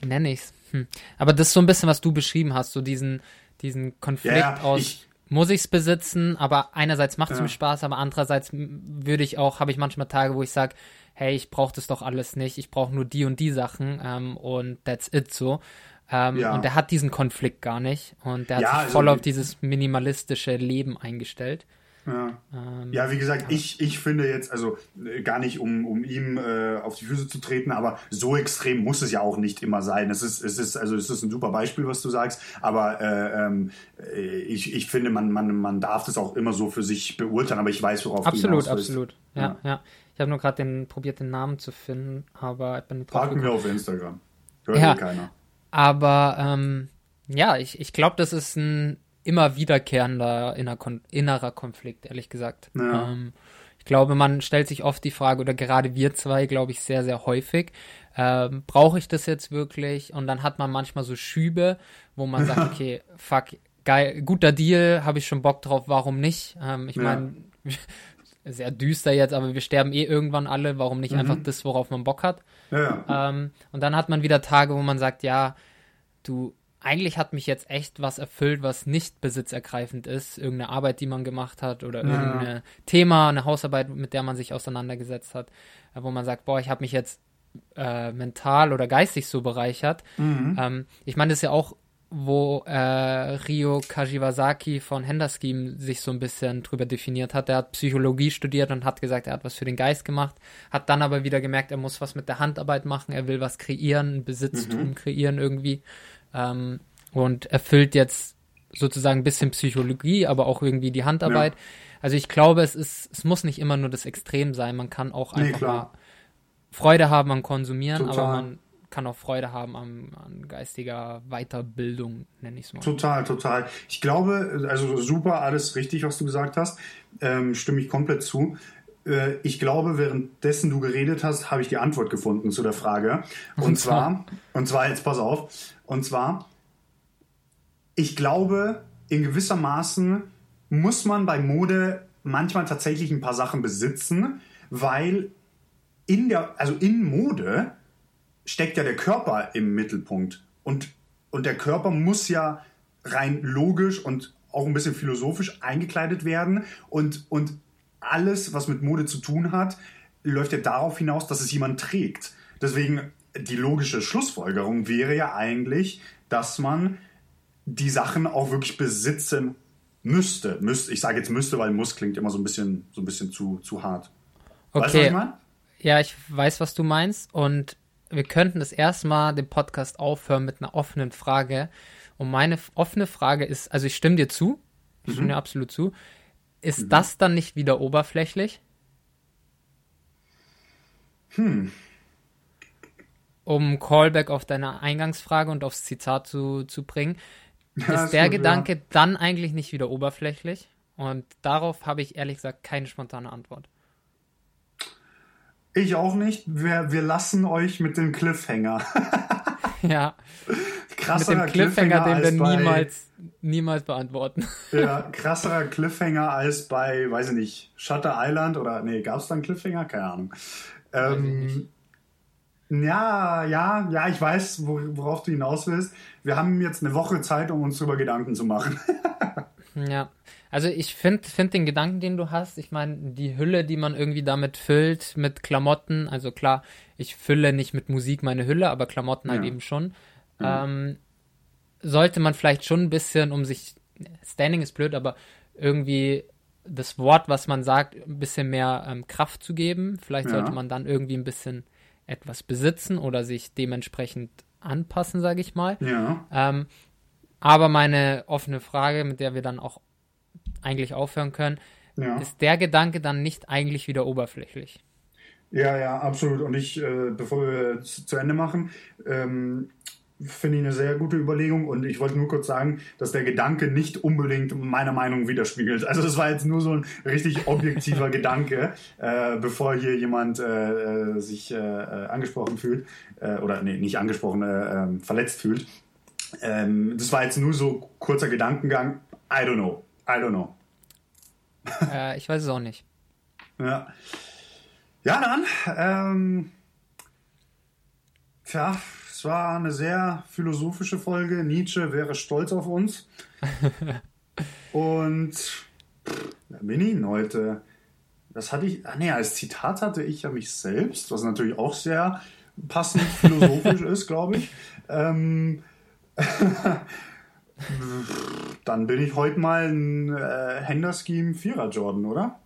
wie nenne ich es? Hm. Aber das ist so ein bisschen, was du beschrieben hast, so diesen, diesen Konflikt Ja, aus, ich- muss ich es besitzen, aber einerseits macht es Ja. mir Spaß, aber andererseits würde ich auch, habe ich manchmal Tage, wo ich sage, hey, ich brauche das doch alles nicht, ich brauche nur die und die Sachen ähm, und that's it so. Ähm, Ja. Und der hat diesen Konflikt gar nicht und der hat Ja, sich also voll auf die- dieses minimalistische Leben eingestellt. Ja. Ähm, Ja, wie gesagt, ich, ich finde jetzt, also äh, gar nicht, um, um ihm äh, auf die Füße zu treten, aber so extrem muss es ja auch nicht immer sein. Es ist, es ist, also es ist ein super Beispiel, was du sagst, aber äh, ähm, äh, ich, ich finde, man, man, man darf das auch immer so für sich beurteilen, aber ich weiß, worauf Absolut, du willst. absolut. Ja, ja. Ich habe nur gerade den probiert, den Namen zu finden, aber ich bin nicht drauf Packen wir auf Instagram. Hört Ja. eh keiner. Aber ähm, ja, ich, ich glaube, das ist ein immer wiederkehrender inner Kon innerer Konflikt, ehrlich gesagt. Ja. Ähm, ich glaube, man stellt sich oft die Frage, oder gerade wir zwei, glaube ich, sehr, sehr häufig, ähm, brauche ich das jetzt wirklich? Und dann hat man manchmal so Schübe, wo man sagt, okay, fuck, geil, guter Deal, habe ich schon Bock drauf, warum nicht? Ähm, ich Ja. meine, sehr düster jetzt, aber wir sterben eh irgendwann alle, warum nicht einfach das, worauf man Bock hat? Ja. Ähm, und dann hat man wieder Tage, wo man sagt, ja, du, eigentlich hat mich jetzt echt was erfüllt, was nicht besitzergreifend ist. Irgendeine Arbeit, die man gemacht hat oder Ja. irgendein Thema, eine Hausarbeit, mit der man sich auseinandergesetzt hat, äh, wo man sagt, boah, ich habe mich jetzt äh, mental oder geistig so bereichert. Ähm, ich meine, das ist ja auch, wo äh, Ryo Kashiwazaki von Hender Scheme sich so ein bisschen drüber definiert hat. Er hat Psychologie studiert und hat gesagt, er hat was für den Geist gemacht, hat dann aber wieder gemerkt, er muss was mit der Handarbeit machen, er will was kreieren, ein Besitztum kreieren irgendwie ähm, und erfüllt jetzt sozusagen ein bisschen Psychologie, aber auch irgendwie die Handarbeit. Also ich glaube, es ist, es muss nicht immer nur das Extrem sein. Man kann auch Nee, einfach klar. mal Freude haben am Konsumieren, Total. aber man kann auch Freude haben am, an geistiger Weiterbildung, nenne ich es mal. Total, total. Ich glaube, also super, alles richtig, was du gesagt hast. Ähm, stimme ich komplett zu. Äh, ich glaube, währenddessen du geredet hast, habe ich die Antwort gefunden zu der Frage. Und, Und zwar, und zwar, jetzt pass auf, und zwar, ich glaube, in gewisser Maßen muss man bei Mode manchmal tatsächlich ein paar Sachen besitzen, weil in der, also in Mode steckt ja der Körper im Mittelpunkt. Und, und der Körper muss ja rein logisch und auch ein bisschen philosophisch eingekleidet werden. Und, und alles, was mit Mode zu tun hat, läuft ja darauf hinaus, dass es jemand trägt. Deswegen die logische Schlussfolgerung wäre ja eigentlich, dass man die Sachen auch wirklich besitzen müsste. müsste ich sage jetzt müsste, weil muss klingt immer so ein bisschen, so ein bisschen zu, zu hart. Weißt du, was Okay, ich meine? ja, ich weiß, was du meinst und wir könnten das erstmal den Podcast aufhören mit einer offenen Frage. Und meine offene Frage ist, also ich stimme dir zu, ich stimme dir absolut zu. Ist das dann nicht wieder oberflächlich? Hm. Um Callback auf deine Eingangsfrage und aufs Zitat zu, zu bringen, Ja, ist der gut, ja. Gedanke dann eigentlich nicht wieder oberflächlich? Und darauf habe ich ehrlich gesagt keine spontane Antwort. Ich auch nicht. Wir, wir lassen euch mit dem Cliffhanger. Ja, mit krasserer dem Cliffhanger, den wir niemals, niemals beantworten. Ja, krasserer Cliffhanger als bei, weiß ich nicht, Shutter Island oder, nee, gab es da einen Cliffhanger? Keine Ahnung. Ähm, ja, ja, ja, ich weiß, wo, worauf du hinaus willst. Wir haben jetzt eine Woche Zeit, um uns darüber Gedanken zu machen. Ja, also ich finde find den Gedanken, den du hast, ich meine, die Hülle, die man irgendwie damit füllt, mit Klamotten, also klar, ich fülle nicht mit Musik meine Hülle, aber Klamotten halt Ja. eben schon, ähm, sollte man vielleicht schon ein bisschen, um sich, Standing ist blöd, aber irgendwie das Wort, was man sagt, ein bisschen mehr ähm, Kraft zu geben. Vielleicht Ja. sollte man dann irgendwie ein bisschen etwas besitzen oder sich dementsprechend anpassen, sage ich mal. ja. Ähm, aber meine offene Frage, mit der wir dann auch eigentlich aufhören können, Ja. ist der Gedanke dann nicht eigentlich wieder oberflächlich? Ja, ja, absolut. Und ich, äh, bevor wir zu zu Ende machen, ähm, finde ich eine sehr gute Überlegung. Und ich wollte nur kurz sagen, dass der Gedanke nicht unbedingt meiner Meinung widerspiegelt. Also das war jetzt nur so ein richtig objektiver Gedanke, äh, bevor hier jemand äh, äh, sich äh, äh, angesprochen fühlt. Äh, oder nee, nicht angesprochen, äh, ähm, verletzt fühlt. Ähm, das war jetzt nur so kurzer Gedankengang. I don't know. I don't know. ich weiß es auch nicht. Ja. Ja, dann. Ähm, tja, es war eine sehr philosophische Folge. Nietzsche wäre stolz auf uns. Und wer bin ich heute? Das hatte ich, ah nee, als Zitat hatte ich ja mich selbst, was natürlich auch sehr passend philosophisch ist, glaube ich. Ähm, dann bin ich heute mal ein äh, Henderscheme Vierer Jordan, oder?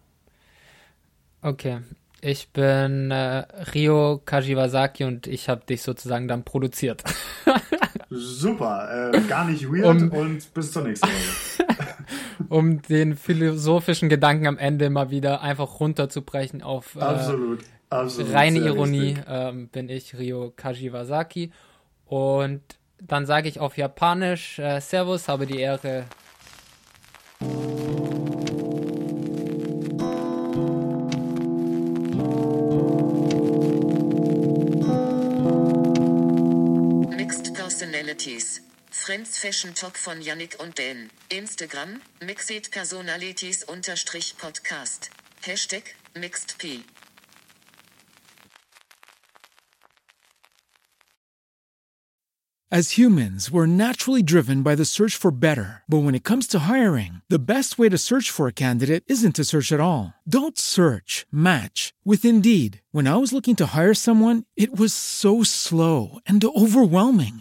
Okay. Ich bin äh, Rio Kajiwasaki und ich habe dich sozusagen dann produziert. Super, äh, gar nicht weird um, und bis zur nächsten Folge. um den philosophischen Gedanken am Ende mal wieder einfach runterzubrechen auf äh, absolut, absolut, reine Ironie, ähm, bin ich Rio Kajiwasaki. Und dann sage ich auf Japanisch äh, Servus, habe die Ehre. Personalities. Friends Fashion Talk von Yannick und. Instagram, Mixed Personalities unterstrich Podcast. Hashtag, MixedP. As humans, we're naturally driven by the search for better. But when it comes to hiring, the best way to search for a candidate isn't to search at all. Don't search, match with Indeed. When I was looking to hire someone, it was so slow and overwhelming.